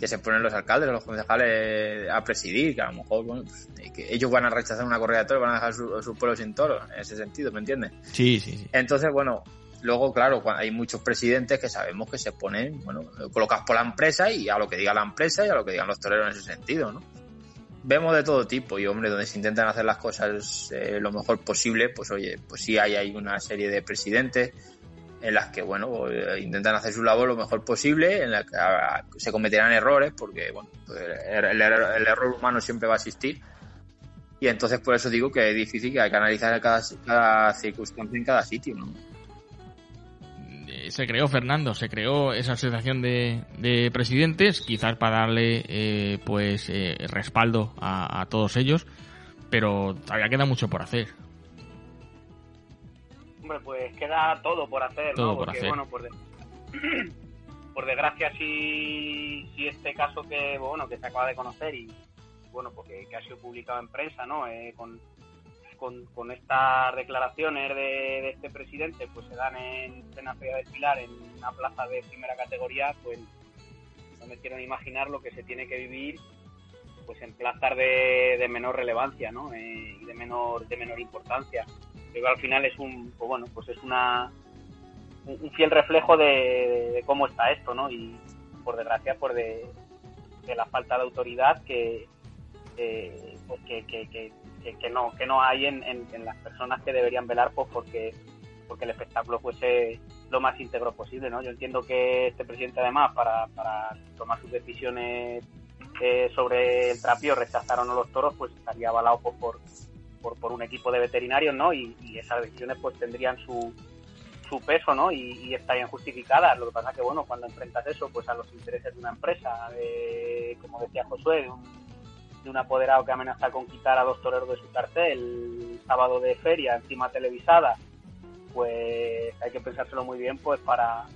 Que se ponen los alcaldes, los concejales a presidir, que a lo mejor, bueno, pues, que ellos van a rechazar una correa de toros, van a dejar su, su pueblo sin toros, en ese sentido, ¿me entiendes? Sí, sí, sí. Entonces, bueno, Luego, claro, hay muchos presidentes que sabemos que se ponen, bueno, colocados por la empresa y a lo que diga la empresa y a lo que digan los toreros en ese sentido, ¿no? Vemos de todo tipo y, hombre, donde se intentan hacer las cosas eh, lo mejor posible, pues oye, pues sí hay, hay una serie de presidentes en las que, bueno, eh, intentan hacer su labor lo mejor posible, en la que se cometerán errores, porque, bueno, pues el, el, el, error humano siempre va a existir. Y entonces por eso digo que es difícil que hay que analizar cada, cada circunstancia en cada sitio, ¿no? Se creó Fernando, se creó esa asociación de, de presidentes, quizás para darle eh, pues eh, respaldo a, a, todos ellos, pero todavía queda mucho por hacer. Hombre, pues queda todo por hacer, todo ¿no? Por Porque, hacer. bueno, por, de... <clears throat> por desgracia si, si este caso que bueno que se acaba de conocer y bueno porque que ha sido publicado en prensa, ¿no? Eh, con con, con, estas declaraciones de, este presidente pues se dan en plena feria de Pilar en una plaza de primera categoría pues no me quiero ni imaginar lo que se tiene que vivir pues en plazas de, de menor relevancia ¿no? Eh, y de menor de menor importancia pero al final es un pues bueno pues es una un, fiel reflejo de, cómo está esto no y por desgracia por de, de la falta de autoridad que eh, pues que, que, que que, no que no hay en, en, las personas que deberían velar pues porque porque el espectáculo fuese lo más íntegro posible no yo entiendo que este presidente además para, para tomar sus decisiones eh, sobre el trapío rechazar o no los toros pues estaría avalado pues, por, por por un equipo de veterinarios no y, esas decisiones pues tendrían su su peso no y, estarían justificadas. Lo que pasa que bueno cuando enfrentas eso pues a los intereses de una empresa de, como decía Josué de un apoderado que amenaza con quitar a dos toreros de su cartel el sábado de feria encima televisada pues hay que pensárselo muy bien pues para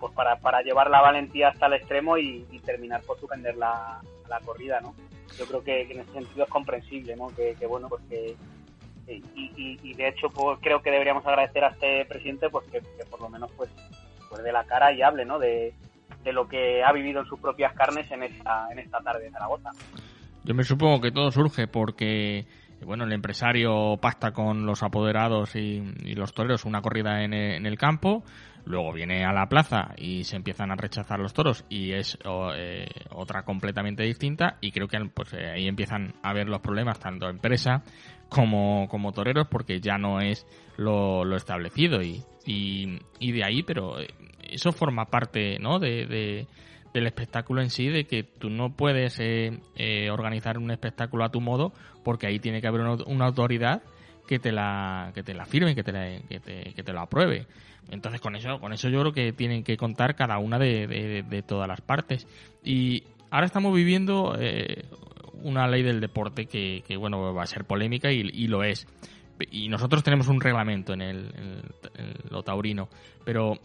pues para, para llevar la valentía hasta el extremo y, terminar por suspender la, corrida, ¿no? Yo creo que, en ese sentido es comprensible, ¿no? Que, bueno, pues que y, de hecho pues creo que deberíamos agradecer a este presidente pues que, por lo menos pues pues de la cara y hable, ¿no? De, de lo que ha vivido en sus propias carnes en esta en esta tarde de Zaragoza. Yo me supongo que todo surge porque bueno, el empresario pacta con los apoderados y, los toreros una corrida en el, campo, luego viene a la plaza y se empiezan a rechazar los toros y es eh, otra completamente distinta y creo que pues, eh, ahí empiezan a ver los problemas tanto empresa como, como toreros porque ya no es lo, establecido y, y, de ahí, pero eh, eso forma parte ¿no? de del espectáculo en sí, de que tú no puedes eh, eh, organizar un espectáculo a tu modo, porque ahí tiene que haber una, autoridad que te la que te la firme, que te, te, que te lo apruebe. Entonces con eso con eso yo creo que tienen que contar cada una de, de, todas las partes. Y ahora estamos viviendo eh, una ley del deporte que, que, bueno va a ser polémica y, lo es. Y nosotros tenemos un reglamento en el, en el lo taurino, pero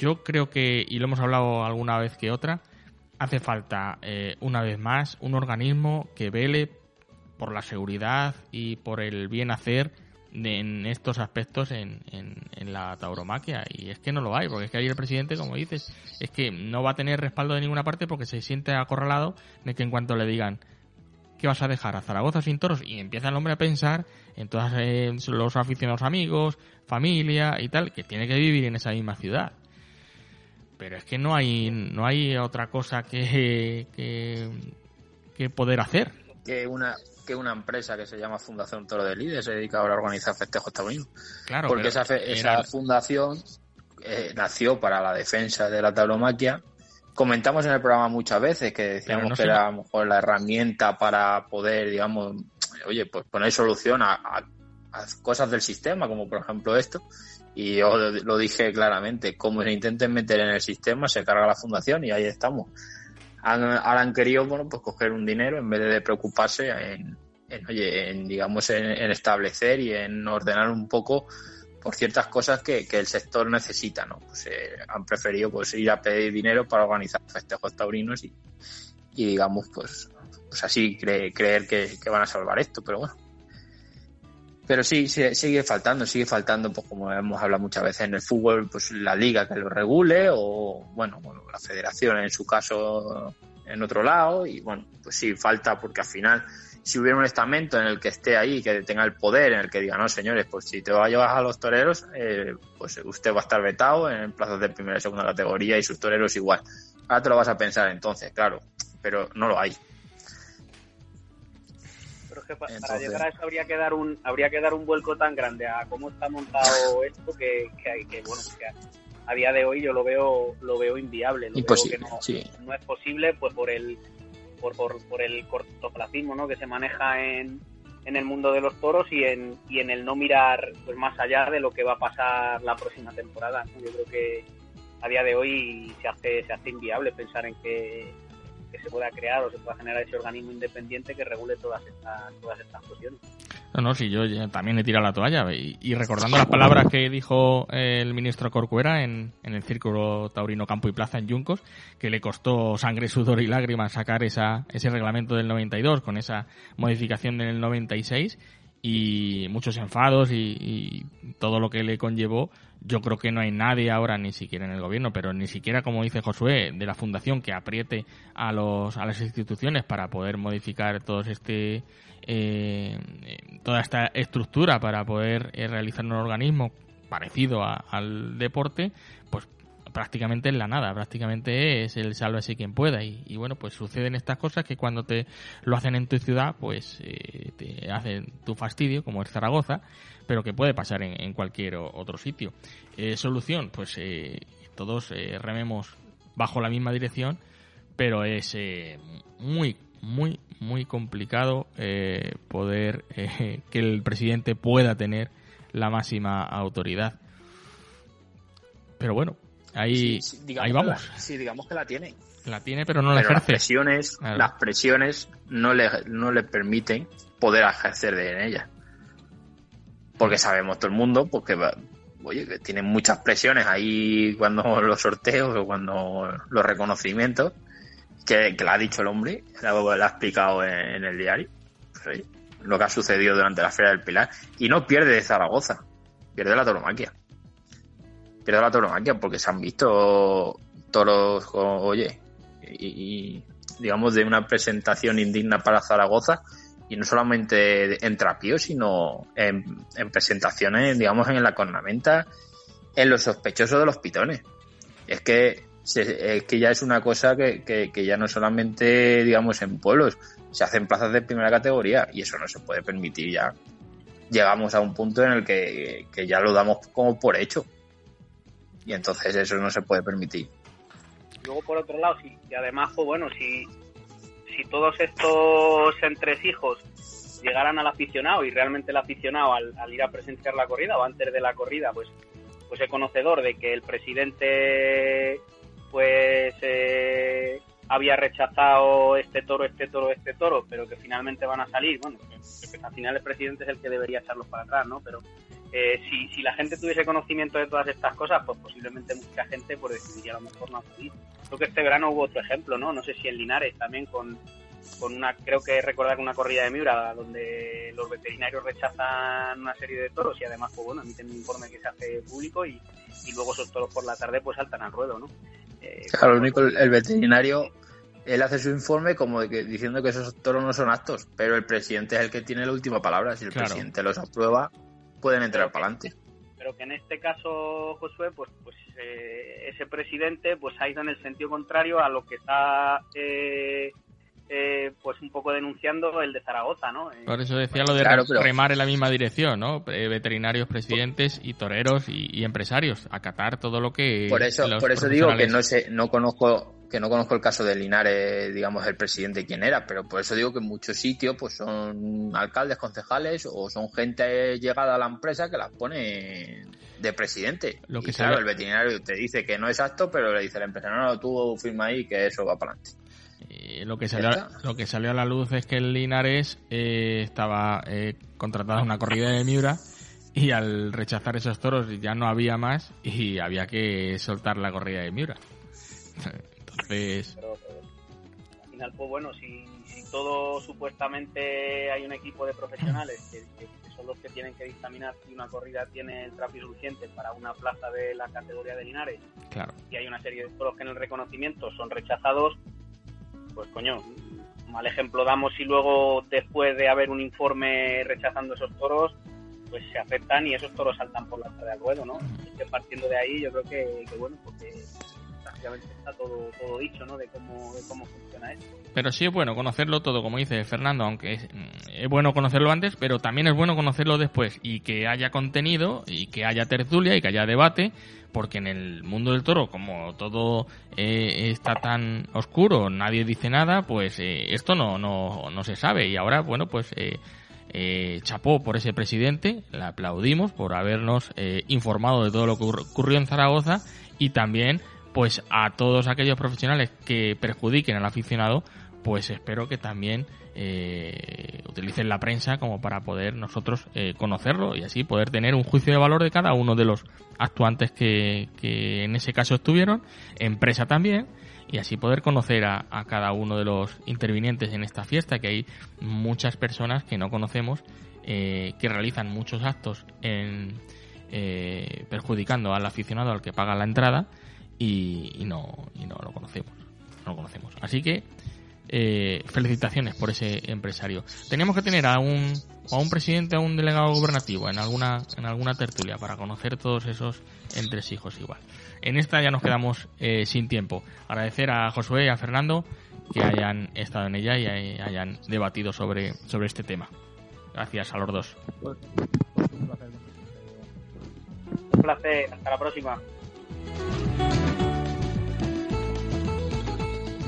yo creo que, y lo hemos hablado alguna vez que otra, hace falta, eh, una vez más, un organismo que vele por la seguridad y por el bien hacer en estos aspectos en, en, la tauromaquia. Y es que no lo hay, porque es que ahí el presidente, como dices, es que no va a tener respaldo de ninguna parte porque se siente acorralado de que en cuanto le digan ¿qué vas a dejar a Zaragoza sin toros? Y empieza el hombre a pensar en todos eh, los aficionados amigos, familia y tal, que tiene que vivir en esa misma ciudad pero es que no hay no hay otra cosa que, que, poder hacer. Que una que una empresa que se llama Fundación Toro de Líder se dedica ahora a organizar festejos taurinos. Claro, porque esa, esa fundación eh, nació para la defensa de la tauromaquia. Comentamos en el programa muchas veces que decíamos que era a lo mejor la herramienta para poder, digamos, oye, pues poner solución a, a cosas del sistema, como por ejemplo esto y yo lo dije claramente, como se intenten meter en el sistema, se carga la fundación y ahí estamos. ahora han querido, bueno, pues coger un dinero en vez de preocuparse en, oye, en, digamos, en, establecer y en ordenar un poco por ciertas cosas que, el sector necesita, ¿no? Pues eh, han preferido pues ir a pedir dinero para organizar festejos taurinos y, y digamos, pues, pues así creer que van a salvar esto, pero bueno, pero sí, sigue faltando, sigue faltando, pues como hemos hablado muchas veces en el fútbol, pues la liga que lo regule o, bueno, bueno la federación en su caso en otro lado y bueno, pues sí, falta porque al final si hubiera un estamento en el que esté ahí, que tenga el poder, en el que diga, no señores, pues si te va a los toreros, eh, pues usted va a estar vetado en plazas de primera y segunda categoría y sus toreros igual. Ahora te lo vas a pensar entonces, claro, pero no lo hay para llegar a eso habría que dar un habría que dar un vuelco tan grande a cómo está montado <laughs> esto que, que, que bueno que a, día de hoy yo lo veo lo veo inviable lo que no, no, es posible pues por el por, por, por el cortoplacismo ¿no? que se maneja en, en el mundo de los toros y en, y en el no mirar pues más allá de lo que va a pasar la próxima temporada yo creo que a día de hoy se hace se hace inviable pensar en que que se pueda crear o se pueda generar ese organismo independiente que regule todas estas, todas estas cuestiones. No, no, sí, yo también he tirado la toalla. Y, recordando las palabras que dijo el ministro Corcuera en, en, el Círculo Taurino Campo y Plaza en Yuncos, que le costó sangre, sudor y lágrimas sacar esa, ese reglamento del 92 con esa modificación del 96 y muchos enfados y, todo lo que le conllevó, yo creo que no hay nadie ahora, ni siquiera en el gobierno, pero ni siquiera, como dice Josué, de la fundación que apriete a, los, a las instituciones para poder modificar todo este, eh, toda esta estructura para poder eh, realizar un organismo parecido al deporte, pues prácticamente en la nada, prácticamente es el sálvese quien pueda y, bueno, pues suceden estas cosas que cuando te lo hacen en tu ciudad, pues eh, te hacen tu fastidio, como es Zaragoza, pero que puede pasar en, cualquier otro sitio. Eh, solución, pues eh, todos rememos bajo la misma dirección, pero es muy, muy, muy complicado poder que el presidente pueda tener la máxima autoridad. Pero bueno, Ahí, ahí vamos. sí, digamos que la tiene. La tiene, pero no la ejerce. Las presiones, las presiones no le, no le permiten poder ejercer de ella. Porque sabemos todo el mundo porque oye, que tienen muchas presiones ahí cuando <laughs> los sorteos o cuando los reconocimientos, que, que lo ha dicho el hombre, lo, ha explicado en, el diario, pues, lo que ha sucedido durante la Feria del Pilar, y no pierde de Zaragoza, pierde la tauromaquia. Pierde la tauromaquia porque se han visto toros, oye, y, digamos de una presentación indigna para Zaragoza, y no solamente en trapío, sino en, presentaciones, digamos, en la cornamenta, en los sospechosos de los pitones. Es que, es que ya es una cosa que, que, ya no solamente, digamos, en pueblos, se hacen plazas de primera categoría y eso no se puede permitir ya. Llegamos a un punto en el que, que ya lo damos como por hecho. Y entonces eso no se puede permitir. Luego, por otro lado, si, y además, pues bueno, si, si todos estos entresijos llegaran al aficionado y realmente el aficionado al, ir a presenciar la corrida o antes de la corrida, pues, pues es conocedor de que el presidente pues eh, había rechazado este toro, este toro, este toro, pero que finalmente van a salir, bueno, que, al final el presidente es el que debería echarlos para atrás, ¿no? Pero eh, si, si la gente tuviese conocimiento de todas estas cosas, pues posiblemente mucha gente pues decidiría a lo mejor no acudir. Creo que este verano hubo otro ejemplo, ¿no? No sé si en Linares también con, con una, creo que recordar una corrida de Miura donde los veterinarios rechazan una serie de toros y además, pues bueno, emiten un informe que se hace público y, y luego esos toros por la tarde pues saltan al ruedo, ¿no? Eh, claro, lo único, el veterinario él hace su informe como de que, diciendo que esos toros no son actos, pero el presidente es el que tiene la última palabra. Si el presidente los aprueba, pueden entrar para adelante. Pero que en este caso, Josué, pues, pues eh, ese presidente pues ha ido en el sentido contrario a lo que está eh, eh, pues un poco denunciando el de Zaragoza, ¿no? Por eso decía lo de remar en la misma dirección, ¿no? veterinarios, presidentes y toreros y, empresarios, acatar todo lo que... Por eso, por eso digo que no sé, no conozco que no conozco el caso de Linares, digamos, el presidente quién era, pero por eso digo que en muchos sitios pues son alcaldes, concejales o son gente llegada a la empresa que las pone de presidente. Lo que y claro, el veterinario te dice que no es apto, pero le dice la empresa, no, no, tú firma ahí que eso va para adelante. Eh, lo, que salió, lo que salió a la luz es que el Linares eh, estaba eh, contratado una corrida de Miura y al rechazar esos toros ya no había más y había que soltar la corrida de Miura. Pero, al final, pues bueno, si, si, todo supuestamente hay un equipo de profesionales que, son los que tienen que dictaminar si una corrida tiene el tráfico suficiente para una plaza de la categoría de Linares claro. y hay una serie de toros que en el reconocimiento son rechazados, pues coño, mal ejemplo damos si luego después de haber un informe rechazando esos toros, pues se aceptan y esos toros saltan por la tarde al ruedo, ¿no? que partiendo de ahí yo creo que, que bueno, porque está todo, dicho. De cómo, cómo funciona esto. Pero sí es bueno conocerlo todo, como dice Fernando, aunque es, es, bueno conocerlo antes, pero también es bueno conocerlo después y que haya contenido y que haya tertulia y que haya debate, porque en el mundo del toro, como todo eh, está tan oscuro, nadie dice nada, pues eh, esto no, no, no se sabe y ahora, bueno, pues... Eh, eh, chapó por ese presidente, le aplaudimos por habernos eh, informado de todo lo que ocurrió en Zaragoza y también pues a todos aquellos profesionales que perjudiquen al aficionado, pues espero que también eh, utilicen la prensa como para poder nosotros eh, conocerlo y así poder tener un juicio de valor de cada uno de los actuantes que, que en ese caso estuvieron, empresa también, y así poder conocer a, a, cada uno de los intervinientes en esta fiesta, que hay muchas personas que no conocemos, eh, que realizan muchos actos en, eh, perjudicando al aficionado al que paga la entrada y, no, y no lo conocemos. No conocemos. Así que eh, felicitaciones por ese empresario. Teníamos que tener a un, a un presidente, a un delegado gubernativo en alguna, en alguna tertulia para conocer todos esos entresijos igual. En esta ya nos quedamos eh, sin tiempo. Agradecer a Josué y a Fernando que hayan estado en ella y hayan debatido sobre, sobre este tema. Gracias a los dos. Un placer. Hasta la próxima.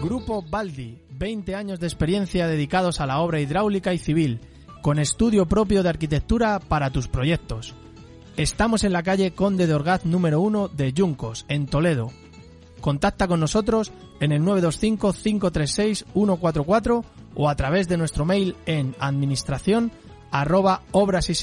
Grupo Baldi, 20 años de experiencia dedicados a la obra hidráulica y civil, con estudio propio de arquitectura para tus proyectos. Estamos en la calle Conde de Orgaz número 1 de Yuncos, en Toledo. Contacta con nosotros en el 925-536-144 o a través de nuestro mail en administración arroba obras y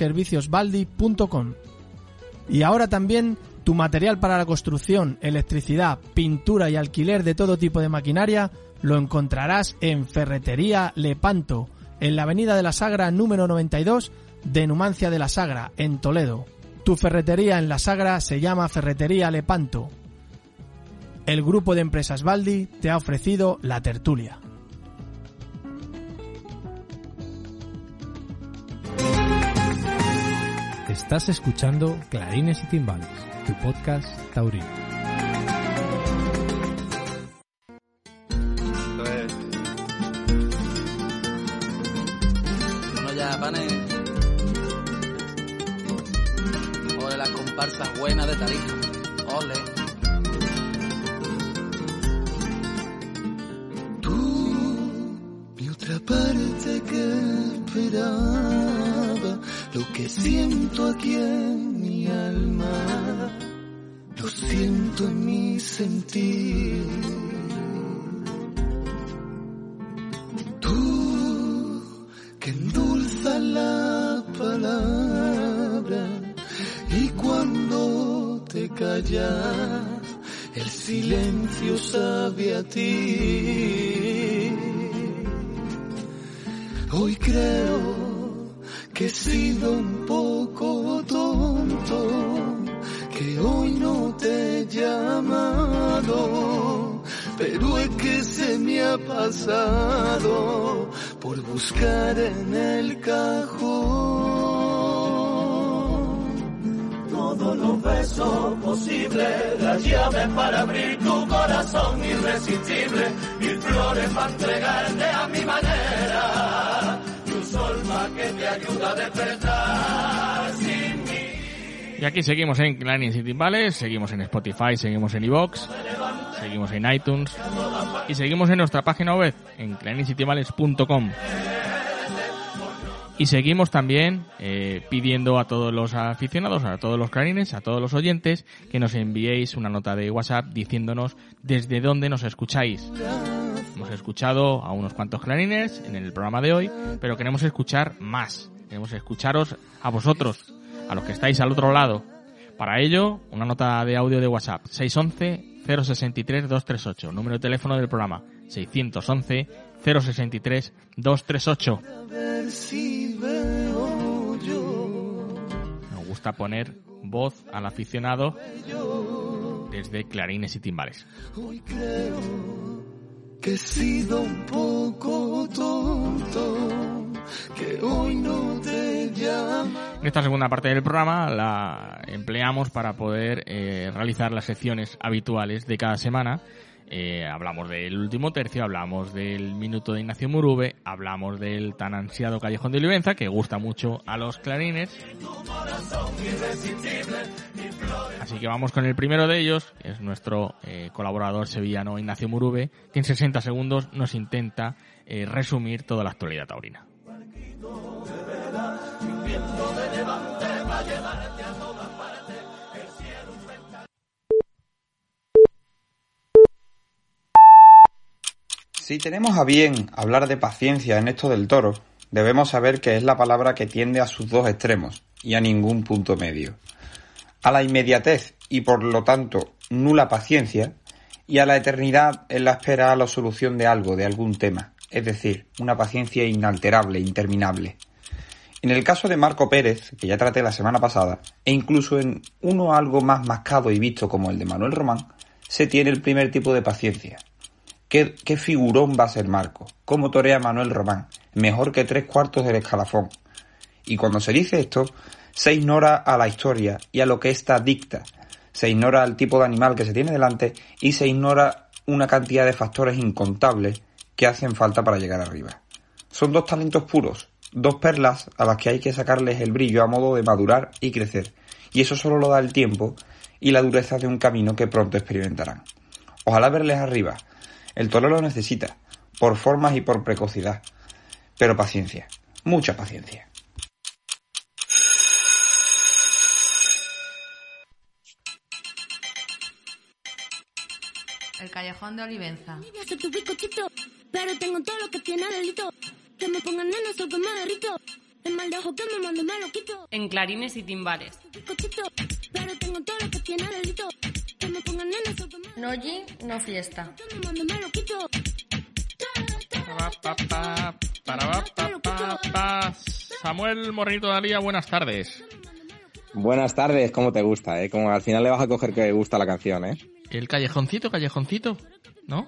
Y ahora también tu material para la construcción, electricidad, pintura y alquiler de todo tipo de maquinaria lo encontrarás en Ferretería Lepanto, en la Avenida de la Sagra número 92 de Numancia de la Sagra, en Toledo. Tu ferretería en la Sagra se llama Ferretería Lepanto. El grupo de empresas Baldi te ha ofrecido la tertulia. Estás escuchando Clarines y Timbales, tu podcast taurino. Bueno ya, panes. Ole las comparsas buenas de Tarija. Ole. Mi otra parte que esperaba, lo que siento aquí en mi alma, siento en mi sentir. Tú que endulzas la palabra y cuando te callas, el silencio sabe a ti. Hoy creo que he sido un poco pero es que se me ha pasado por buscar en el cajón todos los besos posibles, las llaves para abrir tu corazón irresistible, mil flores para entregarte a mi manera, y un sol más que te ayuda a despertar sin mí. Y aquí seguimos en Clarines y Timbales, seguimos en Spotify, seguimos en iVoox, seguimos en iTunes y seguimos en nuestra página web en clarinesitimbales.com. Y seguimos también eh, pidiendo a todos los aficionados, a todos los clarines, a todos los oyentes, que nos enviéis una nota de WhatsApp diciéndonos desde dónde nos escucháis. Hemos escuchado a unos cuantos clarines en el programa de hoy, pero queremos escuchar más. Queremos escucharos a vosotros, a los que estáis al otro lado. Para ello, una nota de audio de WhatsApp 611 063 238, número de teléfono del programa 611 063 238. A ver si veo yo, Nos gusta poner voz al aficionado desde clarines y timbales. hoy creo que he sido un poco tonto, En esta segunda parte del programa la empleamos para poder eh, realizar las secciones habituales de cada semana. Eh, hablamos del último tercio, hablamos del minuto de Ignacio Murube, hablamos del tan ansiado Callejón de Olivenza, que gusta mucho a los clarines. Así que vamos con el primero de ellos, es nuestro eh, colaborador sevillano Ignacio Murube, que en 60 segundos nos intenta resumir toda la actualidad taurina. Si tenemos a bien hablar de paciencia en esto del toro, debemos saber que es la palabra que tiende a sus dos extremos y a ningún punto medio. A la inmediatez y por lo tanto nula paciencia y a la eternidad en la espera a la solución de algo, de algún tema, es decir, una paciencia inalterable, interminable. En el caso de Marco Pérez, que ya traté la semana pasada, e incluso en uno algo más mascado y visto como el de Manuel Román, se tiene el primer tipo de paciencia, ¿Qué, figurón va a ser Marco? ¿Cómo torea Manuel Román? Mejor que tres cuartos del escalafón. Y cuando se dice esto, se ignora a la historia y a lo que ésta dicta. Se ignora al tipo de animal que se tiene delante y se ignora una cantidad de factores incontables que hacen falta para llegar arriba. Son dos talentos puros, dos perlas a las que hay que sacarles el brillo a modo de madurar y crecer. Y eso solo lo da el tiempo y la dureza de un camino que pronto experimentarán. Ojalá verles arriba, el toro lo necesita, por formas y por precocidad. Pero paciencia, mucha paciencia. El callejón de Olivenza. Voy a ser tu bizcochito, pero tengo todo lo que tiene delito. Que me pongan nena, soy que me derrito. El mal de ojo que me mando me lo quito. En clarines y timbales. Bizcochito, Pero tengo todo lo que tiene delito. Que me pongan en el sopa más. No gin, no fiesta. Me lo quito. Samuel Morenito Dalía, buenas tardes. Buenas tardes, ¿cómo te gusta? Eh? Como al final le vas a coger que gusta la canción, ¿eh? El callejoncito, callejoncito, ¿no?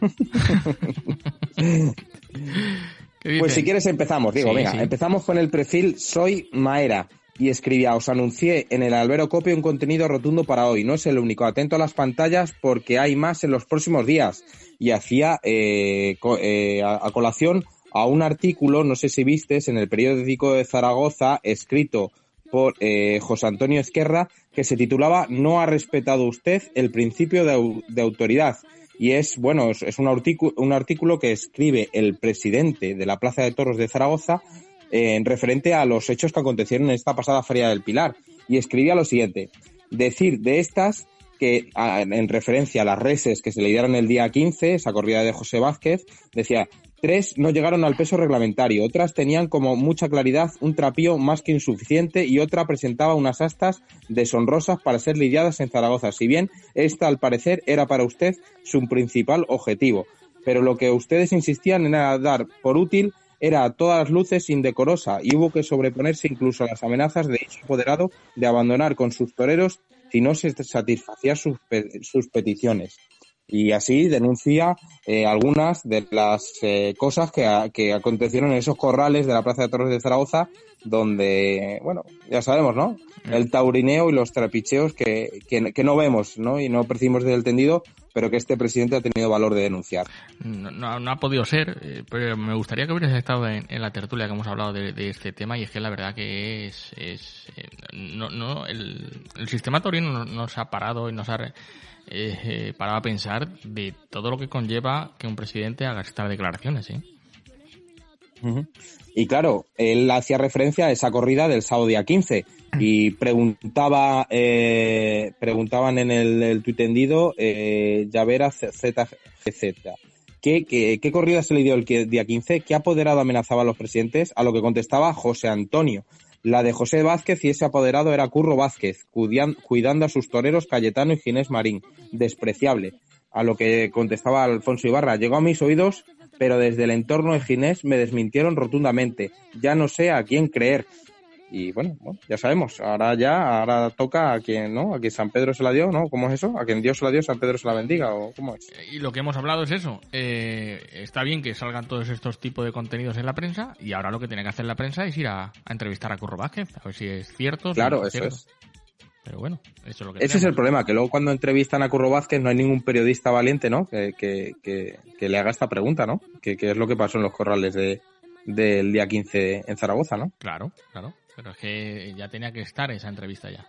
<laughs> Pues si quieres empezamos, digo, Sí, venga, sí. empezamos con el perfil Soy Maera. Y escribía, os anuncié en el Albero Copio un contenido rotundo para hoy, no es el único, atento a las pantallas porque hay más en los próximos días y hacía eh, co- eh, a, a colación a un artículo, no sé si vistes, en el periódico de Zaragoza, escrito por eh, José Antonio Esquerra, que se titulaba No ha respetado usted el principio de, au- de autoridad. Y es, bueno, es, un, artículo, un artículo que escribe el presidente de la Plaza de Toros de Zaragoza eh, en referente a los hechos que acontecieron en esta pasada Feria del Pilar. Y escribía lo siguiente, decir de estas que en referencia a las reses que se le dieron el día 15, esa corrida de José Vázquez, decía, tres no llegaron al peso reglamentario, otras tenían como mucha claridad un trapío más que insuficiente y otra presentaba unas astas deshonrosas para ser lidiadas en Zaragoza, si bien esta al parecer era para usted su principal objetivo. Pero lo que ustedes insistían en dar por útil era a todas las luces indecorosa y hubo que sobreponerse incluso a las amenazas de dicho apoderado de abandonar con sus toreros si no se satisfacía sus peticiones. Y así denuncia eh, algunas de las eh, cosas que, a- que acontecieron en esos corrales de la Plaza de Toros de Zaragoza, donde, bueno, ya sabemos, ¿no? El taurineo y los trapicheos que, que, que no vemos, ¿no? Y no percibimos desde el tendido, pero que este presidente ha tenido valor de denunciar. No, no- no ha podido ser, eh, pero me gustaría que hubieras estado en, en la tertulia que hemos hablado de, de este tema y es que la verdad que es, es eh, no, no, el, el sistema taurino no- nos ha parado y nos ha eh, eh, parado a pensar de todo lo que conlleva que un presidente haga estas declaraciones. Ujú. Y claro, él hacía referencia a esa corrida del sábado día 15 y preguntaba, eh, preguntaban en el, el tuit tendido, eh, Llavera ZGZ, ¿qué, qué, qué corrida se le dio el día 15? ¿Qué apoderado amenazaba a los presidentes? A lo que contestaba José Antonio. La de José Vázquez y ese apoderado era Curro Vázquez, cuidan- cuidando a sus toreros Cayetano y Ginés Marín. Despreciable. A lo que contestaba Alfonso Ibarra, llegó a mis oídos, pero desde el entorno de Ginés me desmintieron rotundamente. Ya no sé a quién creer. Y bueno, bueno, ya sabemos, ahora ya, ahora toca a quien, ¿no? A quien San Pedro se la dio, ¿no? ¿Cómo es eso? A quien Dios se la dio, San Pedro se la bendiga, ¿o cómo es? Y lo que hemos hablado es eso. eh, está bien que salgan todos estos tipos de contenidos en la prensa y ahora lo que tiene que hacer la prensa es ir a, a entrevistar a Curro Vázquez, a ver si es cierto. si Claro, no eso cierto. es. Pero bueno, eso es lo que Ese es el problema, que luego cuando entrevistan a Curro Vázquez no hay ningún periodista valiente, ¿no? Que, que, que, que le haga esta pregunta, ¿no? Que, que es lo que pasó en los corrales de, del día 15 en Zaragoza, ¿no? Claro, claro. Pero es que ya tenía que estar esa entrevista ya.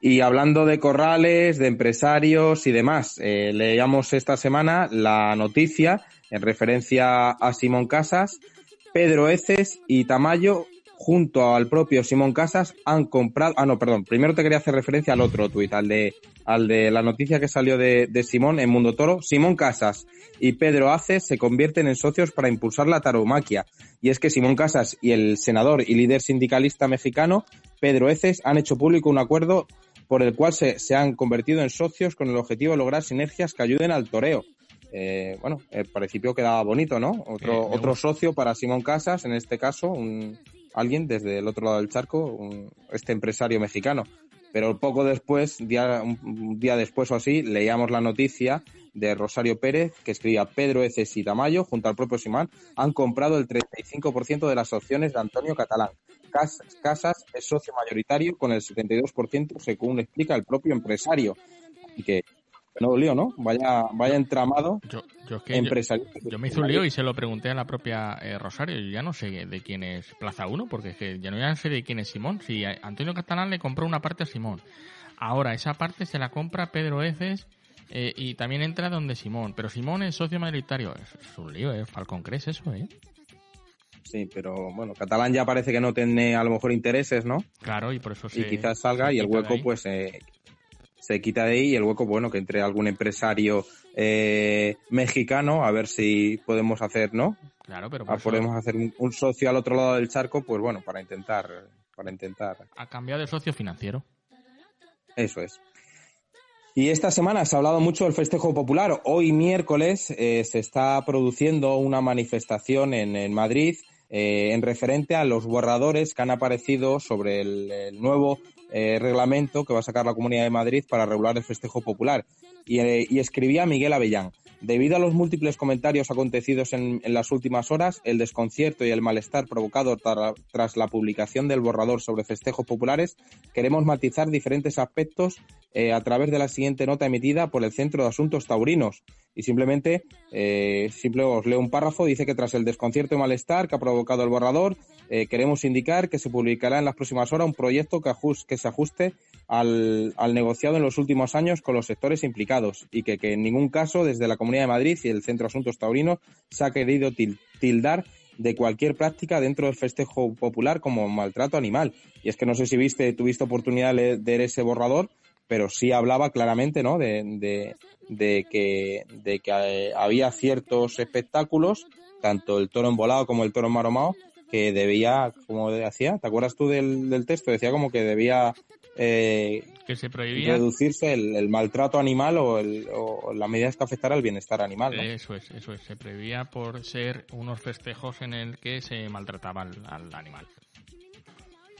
Y hablando de corrales, de empresarios y demás, eh, leíamos esta semana la noticia en referencia a Simón Casas, Pedro Eces y Tamayo, junto al propio Simón Casas, han comprado. Ah, no, perdón. Primero te quería hacer referencia al otro tuit, al de, al de la noticia que salió de, de Simón en Mundo Toro. Simón Casas y Pedro Aces se convierten en socios para impulsar la taromaquia. Y es que Simón Casas y el senador y líder sindicalista mexicano, Pedro Eces, han hecho público un acuerdo por el cual se, se han convertido en socios con el objetivo de lograr sinergias que ayuden al toreo. Eh, bueno, al principio quedaba bonito, ¿no? Otro, Eh, otro socio para Simón Casas, en este caso, un, alguien desde el otro lado del charco, este empresario mexicano. Pero poco después, día, un- día después o así, leíamos la noticia de Rosario Pérez que escribía Pedro Eces y Tamayo, junto al propio Simán, han comprado el 35% de las opciones de Antonio Catalán. Cas- Casas es socio mayoritario con el 72%, según explica el propio empresario. Y que, no lío, ¿no? Vaya, vaya entramado Yo es que yo- empresario. Yo, me hice un lío y se lo pregunté a la propia eh, Rosario. Yo ya no sé de quién es Plaza 1, porque es que ya no ya sé de quién es Simón. Si Antonio Catalán le compró una parte a Simón. Ahora, esa parte se la compra Pedro Eces eh, y también entra donde Simón. Pero Simón es socio mayoritario. Es, es un lío, ¿eh? Falcon Crest eso, ¿eh? Sí, pero bueno, Catalán ya parece que no tiene a lo mejor intereses, ¿no? Claro, y por eso se... y quizás salga se y el hueco pues eh, se quita de ahí y el hueco bueno que entre algún empresario eh, mexicano a ver si podemos hacer no Claro, pero Ah, eso- podemos hacer un, un socio al otro lado del charco pues bueno para intentar para intentar. Ha cambiado de socio financiero. Eso es. Y esta semana se ha hablado mucho del festejo popular. Hoy miércoles eh, se está produciendo una manifestación en, en Madrid eh, en referente a los borradores que han aparecido sobre el, el nuevo eh, reglamento que va a sacar la Comunidad de Madrid para regular el festejo popular. Y, eh, escribía Miguel Avellán. Debido a los múltiples comentarios acontecidos en, en las últimas horas, el desconcierto y el malestar provocado tra- tras la publicación del borrador sobre festejos populares, queremos matizar diferentes aspectos eh, a través de la siguiente nota emitida por el Centro de Asuntos Taurinos. Y simplemente, eh, simple os leo un párrafo, dice que tras el desconcierto y malestar que ha provocado el borrador, eh, queremos indicar que se publicará en las próximas horas un proyecto que, que se ajuste al, negociado en los últimos años con los sectores implicados y que, en ningún caso desde la Comunidad de Madrid y el Centro de Asuntos Taurinos se ha querido til- tildar de cualquier práctica dentro del festejo popular como maltrato animal. Y es que no sé si viste, tuviste oportunidad de leer ese borrador, pero sí hablaba claramente, ¿no? De, de, de que, de que eh, había ciertos espectáculos, tanto el toro embolado como el toro maromao, que debía, como decía, ¿te acuerdas tú del, del texto? Decía como que debía eh, Que se prohibía. reducirse el, el maltrato animal o, el, o las medidas que afectaran al bienestar animal. ¿no? Eso es, eso es. Se prohibía por ser unos festejos en el que se maltrataba al, al animal.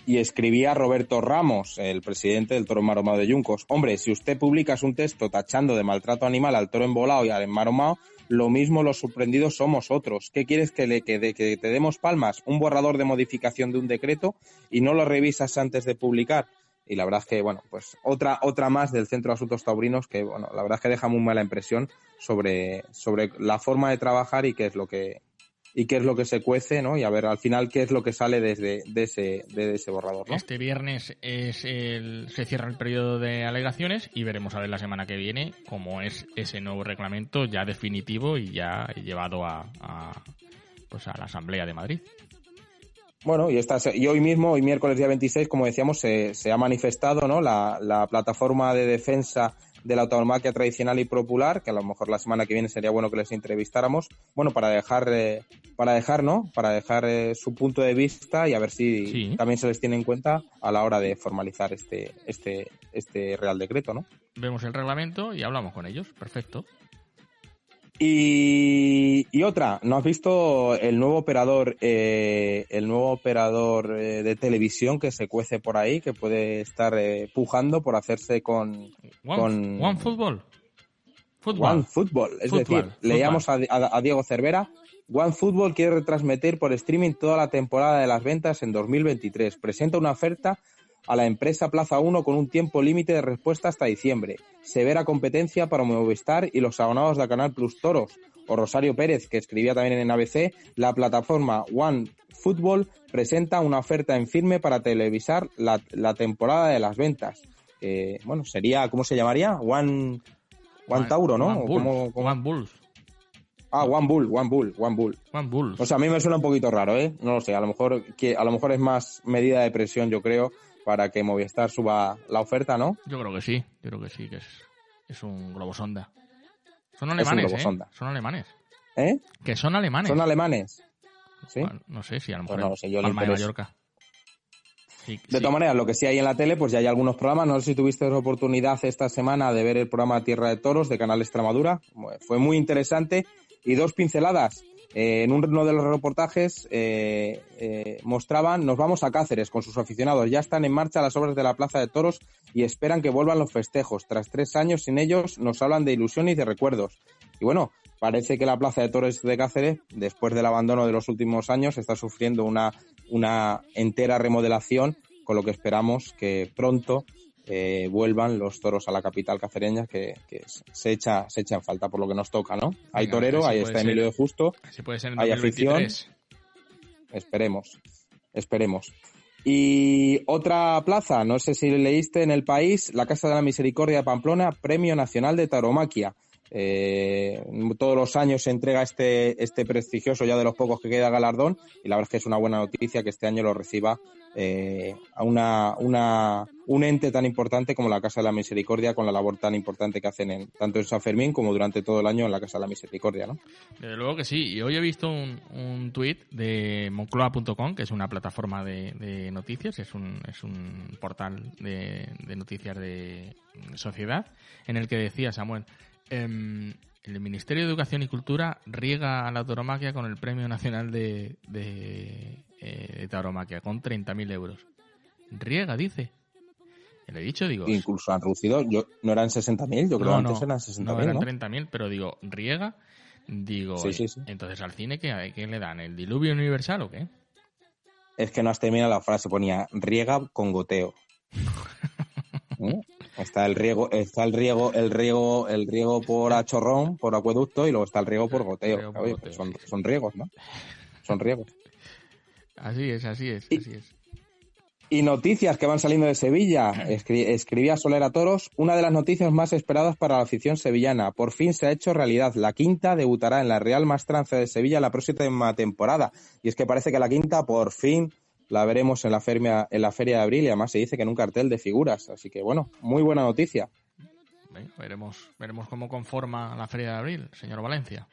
Y escribía Roberto Ramos, el presidente del Toro Maromao de Yuncos. Hombre, si usted publica un texto tachando de maltrato animal al toro embolado y al maromao, lo mismo los sorprendidos somos otros. ¿Qué quieres que, le, que, de- que te demos palmas? Un borrador de modificación de un decreto y no lo revisas antes de publicar. Y la verdad es que, bueno, pues otra, otra más del Centro de Asuntos Taurinos que, bueno, la verdad es que deja muy mala impresión sobre, sobre la forma de trabajar y qué es lo que, y qué es lo que se cuece, ¿no? Y a ver al final qué es lo que sale desde de ese, de ese borrador, ¿no? Este viernes es el, se cierra el periodo de alegaciones y veremos a ver la semana que viene cómo es ese nuevo reglamento ya definitivo y ya llevado a, a, pues a la Asamblea de Madrid. Bueno, y, esta, y hoy mismo, hoy miércoles día 26, como decíamos, se, se ha manifestado ¿no? la, la plataforma de defensa de la tauromaquia tradicional y popular, que a lo mejor la semana que viene sería bueno que les entrevistáramos, bueno, para dejar, eh, para dejar, ¿no? Para dejar eh, su punto de vista y a ver si también se les tiene en cuenta a la hora de formalizar este, este, este Real Decreto, ¿no? Vemos el reglamento y hablamos con ellos. Perfecto. Y, y otra, ¿no has visto el nuevo operador, eh, el nuevo operador eh, de televisión que se cuece por ahí, que puede estar eh, pujando por hacerse con, One, con One Football. Fútbol. One Football. Es decir, leíamos a, a- a Diego Cervera, One Football quiere retransmitir por streaming toda la temporada de las ventas en 2023. Presenta una oferta a la empresa Plaza 1 con un tiempo límite de respuesta hasta diciembre. Severa competencia para Movistar y los abonados de Canal Plus Toros. O Rosario Pérez, que escribía también en ABC, la plataforma One Football presenta una oferta en firme para televisar la, la temporada de las ventas. Eh, bueno, sería, ¿cómo se llamaría? One, One Tauro, ¿no? One ¿O Bulls. cómo- cómo? One Bulls. Ah, One Bull, One Bull, One Bull. One. O sea, a mí me suena un poquito raro, ¿eh? No lo sé, a lo mejor que a lo mejor es más medida de presión, yo creo, para que Movistar suba la oferta, ¿no? Yo creo que sí. Yo creo que sí, que es, es un globo sonda. Son Es un alemanes, ¿eh? Son alemanes. ¿Eh? Que son alemanes. Son alemanes. ¿Sí? Bueno, no sé si a lo Pues mejor no lo sé, yo el Palma de. Mallorca. Sí, De todas maneras, lo que sí hay en la tele, pues ya hay algunos programas. No sé si tuviste la oportunidad esta semana de ver el programa Tierra de Toros de Canal Extremadura. Fue muy interesante. Y dos pinceladas. Eh, en uno de los reportajes eh, eh, mostraban, nos vamos a Cáceres con sus aficionados. Ya están en marcha las obras de la Plaza de Toros y esperan que vuelvan los festejos. Tras tres años sin ellos, nos hablan de ilusión y de recuerdos. Y bueno, parece que la Plaza de Toros de Cáceres, después del abandono de los últimos años, está sufriendo una, una entera remodelación, con lo que esperamos que pronto eh, vuelvan los toros a la capital cacereña, que, que se echa se echa en falta por lo que nos toca, ¿no? hay Venga, torero, ahí está. Emilio de Justo, Así puede ser en hay 2023. afición, esperemos, esperemos. Y otra plaza, no sé si leíste en el país, la Casa de la Misericordia de Pamplona, Premio Nacional de Tauromaquia. Eh, todos los años se entrega este, este prestigioso, ya de los pocos que queda galardón, y la verdad es que es una buena noticia que este año lo reciba eh, a una, una, un ente tan importante como la Casa de la Misericordia, con la labor tan importante que hacen en, tanto en San Fermín como durante todo el año en la Casa de la Misericordia. ¿no? Desde luego que sí, y hoy he visto un, un tuit de moncloa.com, que es una plataforma de, de, noticias, es un, es un portal de, de noticias de sociedad, en el que decía Samuel, eh, el Ministerio de Educación y Cultura riega a la tauromaquia con el Premio Nacional de, de, eh, de Tauromaquia, con 30.000 euros. Riega, dice. Le he dicho, digo... Incluso han reducido, yo, no eran 60.000, yo creo no, que antes eran 60.000, No, eran ¿no? 30.000, pero digo, riega, digo... Sí, sí, sí. Entonces, ¿al cine qué, qué le dan? ¿El diluvio universal o qué? Es que no has terminado la frase, ponía riega con goteo. <laughs> ¿Eh? Está el riego, está el riego, el riego, el riego por achorrón, por acueducto, y luego está el riego por goteo. Riego por Oye, goteo, son, son riegos, ¿no? Son riegos. Así es, así es, así es. Y noticias que van saliendo de Sevilla. Escri- escribía Solera Toros, una de las noticias más esperadas para la afición sevillana. Por fin se ha hecho realidad. La quinta debutará en la Real Mastranza de Sevilla la próxima temporada. Y es que parece que la quinta por fin la veremos en la, feria, en la feria de abril y además se dice que en un cartel de figuras. Así que bueno, muy buena noticia. Veremos, veremos cómo conforma la Feria de Abril, señor Valencia.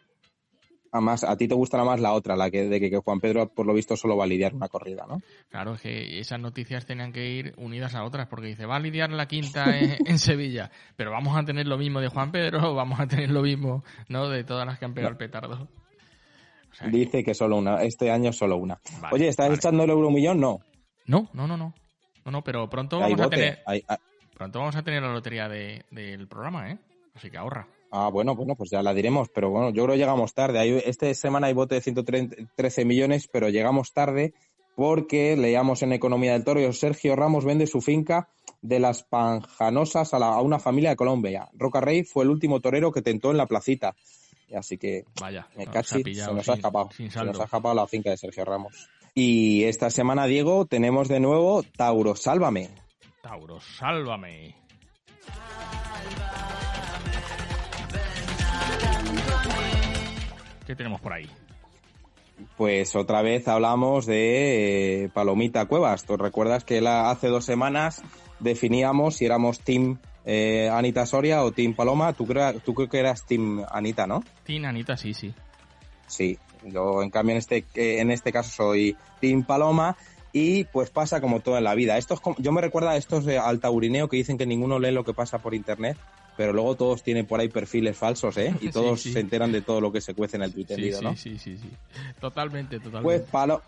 Además, a ti te gustará más la otra, la que de que, que Juan Pedro por lo visto solo va a lidiar una corrida, ¿no? Claro, es que esas noticias tenían que ir unidas a otras, porque dice, va a lidiar la quinta en, <laughs> en Sevilla, pero vamos a tener lo mismo de Juan Pedro, vamos a tener lo mismo, ¿no? De todas las que han pegado el petardo. Dice que solo una, este año solo una. Vale, Oye, ¿estás vale. echando el euromillón? No. No, no, no, no. No, no, pero pronto vamos a tener, hay- hay- pronto vamos a tener la lotería de, del programa, ¿eh? Así que ahorra. Ah, bueno, bueno, pues ya la diremos, pero bueno, yo creo que llegamos tarde. Hay, esta semana hay bote de 113 millones, pero llegamos tarde porque leíamos en Economía del Toro, Sergio Ramos vende su finca de las Panjanosas a, la- a una familia de Colombia. Roca Rey fue el último torero que tentó en la placita. Y Así que, Vaya, cachi, ha pillado se nos ha escapado. sin se nos ha escapado la finca de Sergio Ramos. Y esta semana, Diego, tenemos de nuevo Tauro Sálvame. Tauro, sálvame. ¿Qué tenemos por ahí? Pues otra vez hablamos de eh, Palomita Cuevas. ¿Tú recuerdas que la, hace dos semanas definíamos si éramos Team eh, Anita Soria o Team Paloma? Tú, tú creo que eras Team Anita, ¿no? Tina, Anita, sí, sí. Sí. Yo, en cambio, en este, eh, en este caso soy Team Paloma. Y pues pasa como todo en la vida. Esto es como- yo me recuerda a estos de al taurineo que dicen que ninguno lee lo que pasa por internet, pero luego todos tienen por ahí perfiles falsos, ¿eh? Y <laughs> todos sí. se enteran de todo lo que se cuece en el Twitter, Sí, sí, ¿no? sí, sí, sí. Totalmente, Pues, totalmente. Palo-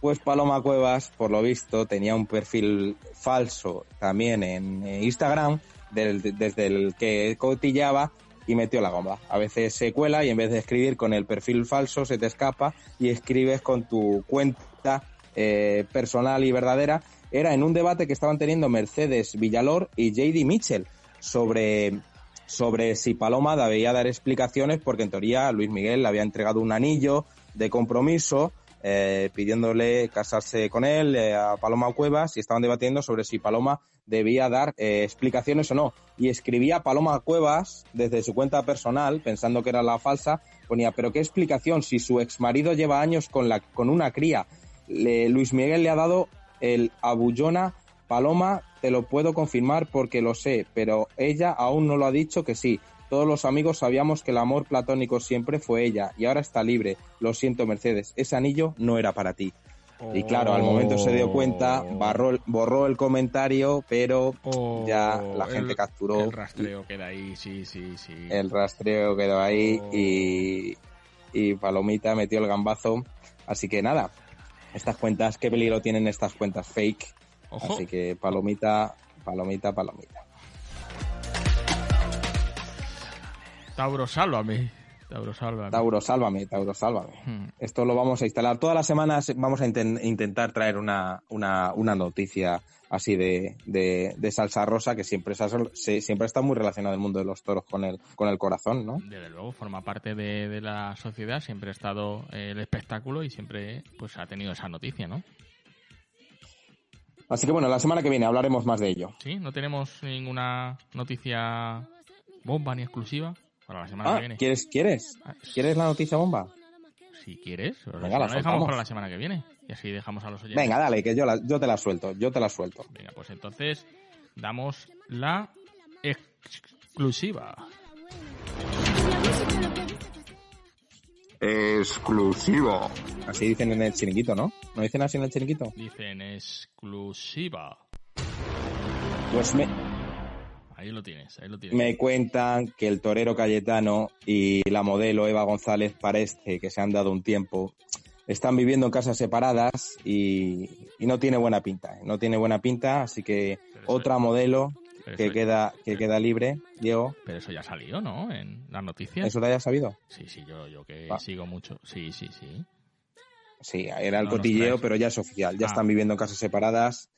pues Paloma Cuevas, por lo visto, tenía un perfil falso también en eh, Instagram, desde el que cotillaba y metió la gomba. A veces se cuela y en vez de escribir con el perfil falso se te escapa y escribes con tu cuenta eh, personal y verdadera. Era en un debate que estaban teniendo Mercedes Villalor y JD Mitchell sobre sobre si Paloma debía dar explicaciones porque en teoría Luis Miguel le había entregado un anillo de compromiso eh, pidiéndole casarse con él eh, a Paloma Cuevas y estaban debatiendo sobre si Paloma debía dar eh, explicaciones o no. Y escribía Paloma Cuevas desde su cuenta personal, pensando que era la falsa, ponía, pero qué explicación si su exmarido lleva años con, la, con una cría. Luis Miguel le ha dado el abullona Paloma, te lo puedo confirmar porque lo sé, pero ella aún no lo ha dicho que sí. Todos los amigos sabíamos que el amor platónico siempre fue ella y ahora está libre. Lo siento, Mercedes, ese anillo no era para ti. Y claro, al momento se dio cuenta, barró el- borró el comentario, pero ya la gente el- capturó. El rastreo queda ahí, sí, sí, sí. El rastreo quedó ahí y, y Palomita metió el gambazo. Así que nada, estas cuentas, qué peligro tienen estas cuentas fake. Ojo. Así que Palomita, Palomita, Palomita. Tauro, sálvame. Tauro, sálvame. Tauro, sálvame, Tauro, sálvame. Hmm. Esto lo vamos a instalar. Todas las semanas vamos a inten- intentar traer una, una, una noticia así de, de, de salsa rosa que siempre, se- siempre está muy relacionado el mundo de los toros con el, con el corazón, ¿no? Desde luego, forma parte de, de la sociedad, siempre ha estado eh, el espectáculo y siempre pues ha tenido esa noticia, ¿no? Así que bueno, la semana que viene hablaremos más de ello. Sí, no tenemos ninguna noticia bomba ni exclusiva. Para la semana Ah, que viene. ¿quieres, quieres? ¿Quieres la noticia bomba? Si quieres, Venga, la no, dejamos para la semana que viene. Y así dejamos a los oyentes. Venga, dale, que yo, la- yo te la suelto, yo te la suelto. Venga, pues entonces damos la exclusiva. Exclusivo. Así dicen en el chiringuito, ¿no? ¿No dicen así en el chiringuito? Dicen exclusiva. Pues me, Ahí lo tienes, ahí lo tienes. me cuentan que el torero Cayetano y la modelo Eva González parece que se han dado un tiempo. Están viviendo en casas separadas y, y no tiene buena pinta. ¿eh? No tiene buena pinta, así que otra modelo que queda, que queda libre, Diego. Pero eso ya salió, ¿no? En las noticias. ¿Eso te hayas sabido? Sí, sí, yo, yo que Va. sigo mucho. Sí, sí, sí. Sí, era el No cotilleo, pero ya es oficial. Ya Ah. están viviendo en casas separadas.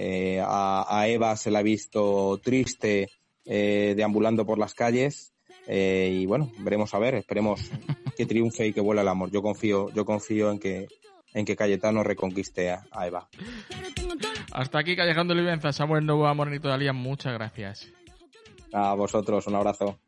Eh, a, a Eva se la ha visto triste, eh, deambulando por las calles. Eh, y bueno, veremos a ver, esperemos que triunfe y que vuela el amor. Yo confío, yo confío en que, en que Cayetano reconquiste a, a Eva. Hasta aquí Callejón de Olivenza, Samuel Novoa, Morenito Dalía, muchas gracias. A vosotros, un abrazo.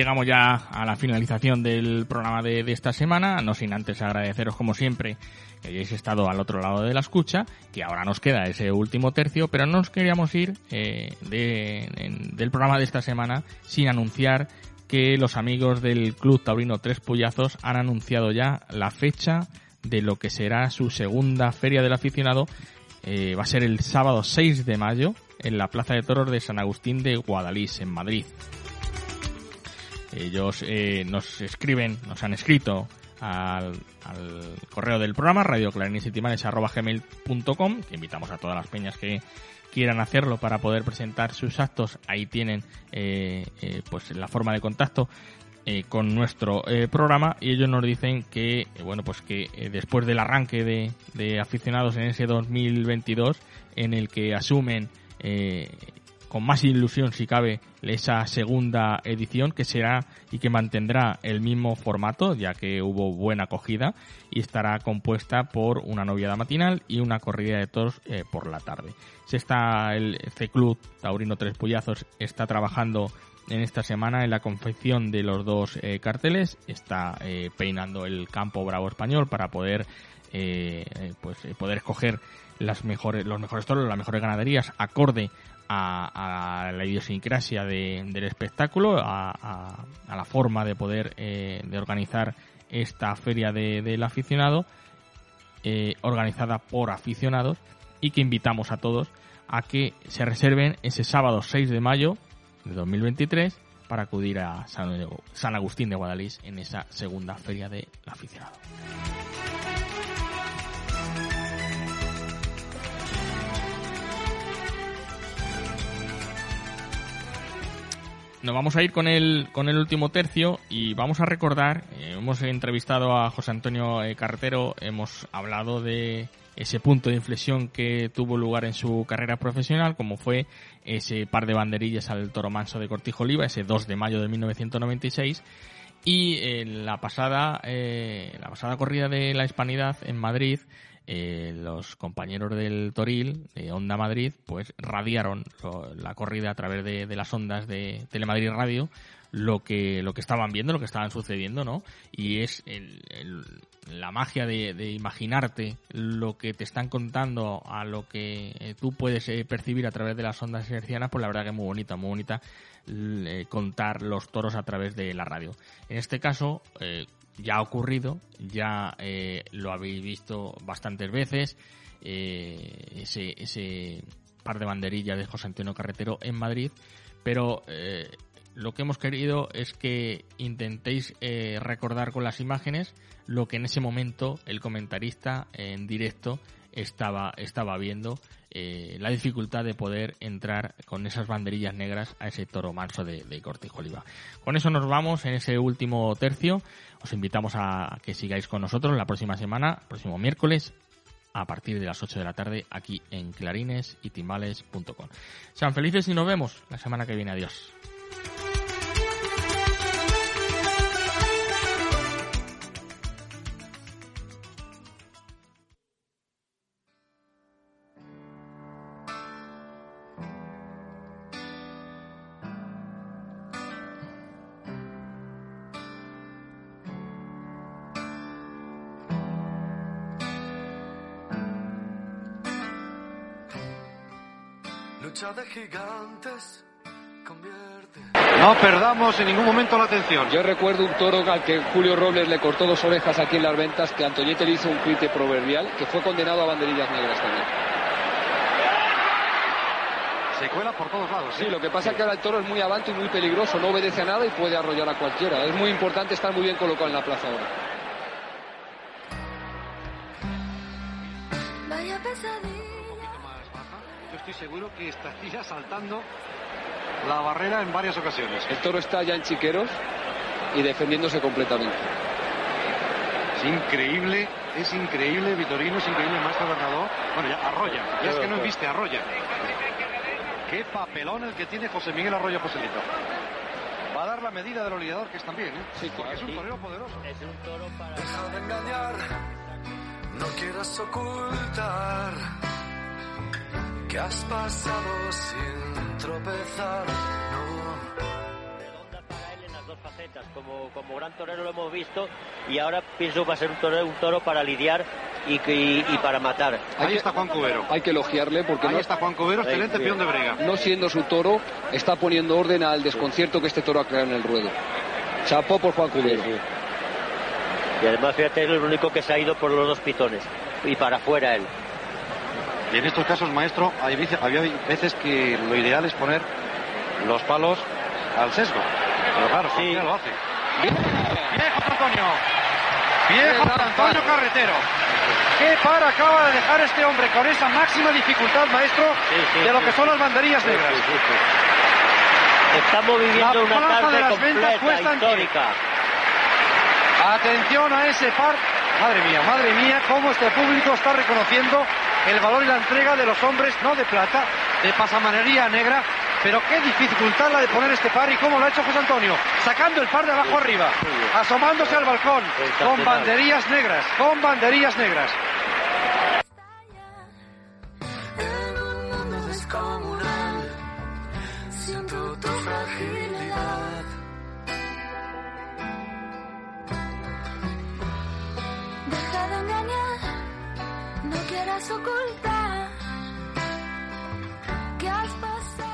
Llegamos ya a la finalización del programa de, esta semana, no sin antes agradeceros como siempre que hayáis estado al otro lado de la escucha, que ahora nos queda ese último tercio, pero no nos queríamos ir eh, en- del programa de esta semana sin anunciar que los amigos del Club Taurino Tres Puyazos han anunciado ya la fecha de lo que será su segunda feria del aficionado. Eh, va a ser el sábado 6 de mayo en la Plaza de Toros de San Agustín de Guadalís, en Madrid. Ellos eh, nos escriben, nos han escrito al, al correo del programa, radioclarinesitimanes.com, que invitamos a todas las peñas que quieran hacerlo para poder presentar sus actos. Ahí tienen eh, eh, pues la forma de contacto eh, con nuestro eh, programa y ellos nos dicen que eh, bueno pues que después del arranque de, de aficionados en ese 2022 en el que asumen con más ilusión si cabe esa segunda edición que será y que mantendrá el mismo formato ya que hubo buena acogida y estará compuesta por una noviada matinal y una corrida de toros eh, por la tarde. Se está el C Club Taurino Tres Puyazos está trabajando en esta semana en la confección de los dos eh, carteles, está eh, peinando el campo bravo español para poder pues poder escoger las mejores los mejores toros, las mejores ganaderías acorde a, a la idiosincrasia de- del espectáculo, a, a- a la forma de poder eh, de organizar esta feria de- del aficionado, eh, organizada por aficionados y que invitamos a todos a que se reserven ese sábado 6 de mayo de 2023 para acudir a San Agustín de Guadalís en esa segunda feria del aficionado. Nos vamos a ir con el, con el último tercio y vamos a recordar, eh, hemos entrevistado a José Antonio eh, Carretero, hemos hablado de ese punto de inflexión que tuvo lugar en su carrera profesional, como fue ese par de banderillas al Toro Manso de Cortijo Oliva, ese 2 de mayo de 1996, y en la pasada, eh, la pasada corrida de la Hispanidad en Madrid, eh, los compañeros del Toril, de Onda Madrid, pues radiaron la corrida a través de, las ondas de Telemadrid Radio, lo que, lo que estaban viendo, lo que estaban sucediendo, ¿no? Y es el- la magia de, imaginarte lo que te están contando a lo que eh, tú puedes eh, percibir a través de las ondas hercianas, pues la verdad que es muy bonita, muy bonita contar los toros a través de la radio. En este caso, ya ha ocurrido, ya eh, lo habéis visto bastantes veces, eh, ese, ese par de banderillas de José Antonio Carretero en Madrid, pero eh, lo que hemos querido es que intentéis recordar con las imágenes lo que en ese momento el comentarista en directo estaba, estaba viendo la dificultad de poder entrar con esas banderillas negras a ese toro manso de, de Cortijo. Con eso nos vamos en ese último tercio. Os invitamos a que sigáis con nosotros la próxima semana, próximo miércoles, a partir de las 8 de la tarde, aquí en clarines y timbales.com. Sean felices y nos vemos la semana que viene. Adiós. Perdamos en ningún momento la atención. Yo recuerdo un toro al que Julio Robles le cortó dos orejas aquí en las ventas, que Antoñete le hizo un clite proverbial, que fue condenado a banderillas negras también. Se cuela por todos lados. Sí, ¿eh? lo que pasa es que ahora el toro es muy avante y muy peligroso, no obedece a nada y puede arrollar a cualquiera. Es muy importante estar muy bien colocado en la plaza ahora. Vaya pesadilla. Yo estoy seguro que estaría saltando la barrera en varias ocasiones. El toro está ya en chiqueros y defendiéndose completamente. Es increíble, es increíble, Vitorino, es increíble, maestro Bernardo. Bueno, ya arrolla, ya es que no viste, arrolla. Qué papelón el que tiene José Miguel Arroyo Joselito. Va a dar la medida del lidiador que es también, ¿eh? Sí, Porque es un torero poderoso. Es un toro para... Deja de engañar, no quieras ocultar que has pasado sin tropezar. No. redonda para él en las dos facetas. Como, como gran torero lo hemos visto y ahora pienso va a ser un toro, un toro para lidiar y, que- y, y para matar. Ahí está Juan Cubero. Hay que elogiarle porque Ahí no, está Juan Cubero, excelente peón de brega. no siendo su toro, está poniendo orden al desconcierto que este toro ha creado en el ruedo. Chapó por Juan Cubero. Sí, sí. Y además fíjate, es el único que se ha ido por los dos pitones y para afuera él. Y en estos casos, maestro, hay veces, había veces que lo ideal es poner los palos al sesgo. Pero claro, Sí. lo hace. Bien, bien, José Antonio. Bien, José Antonio Carretero. ¿Qué par acaba de dejar este hombre con esa máxima dificultad, maestro, Sí, sí, de lo que son las banderillas negras? Estamos viviendo una plaza de tarde las completa, histórica. Atención a ese par. Madre mía, madre mía, cómo este público está reconociendo el valor y la entrega de los hombres, no de plata, de pasamanería negra. Pero qué dificultad la de poner este par y cómo lo ha hecho José Antonio. Sacando el par de abajo arriba, asomándose al balcón, con banderillas negras, con banderillas negras. Quieras ocultar que has pasado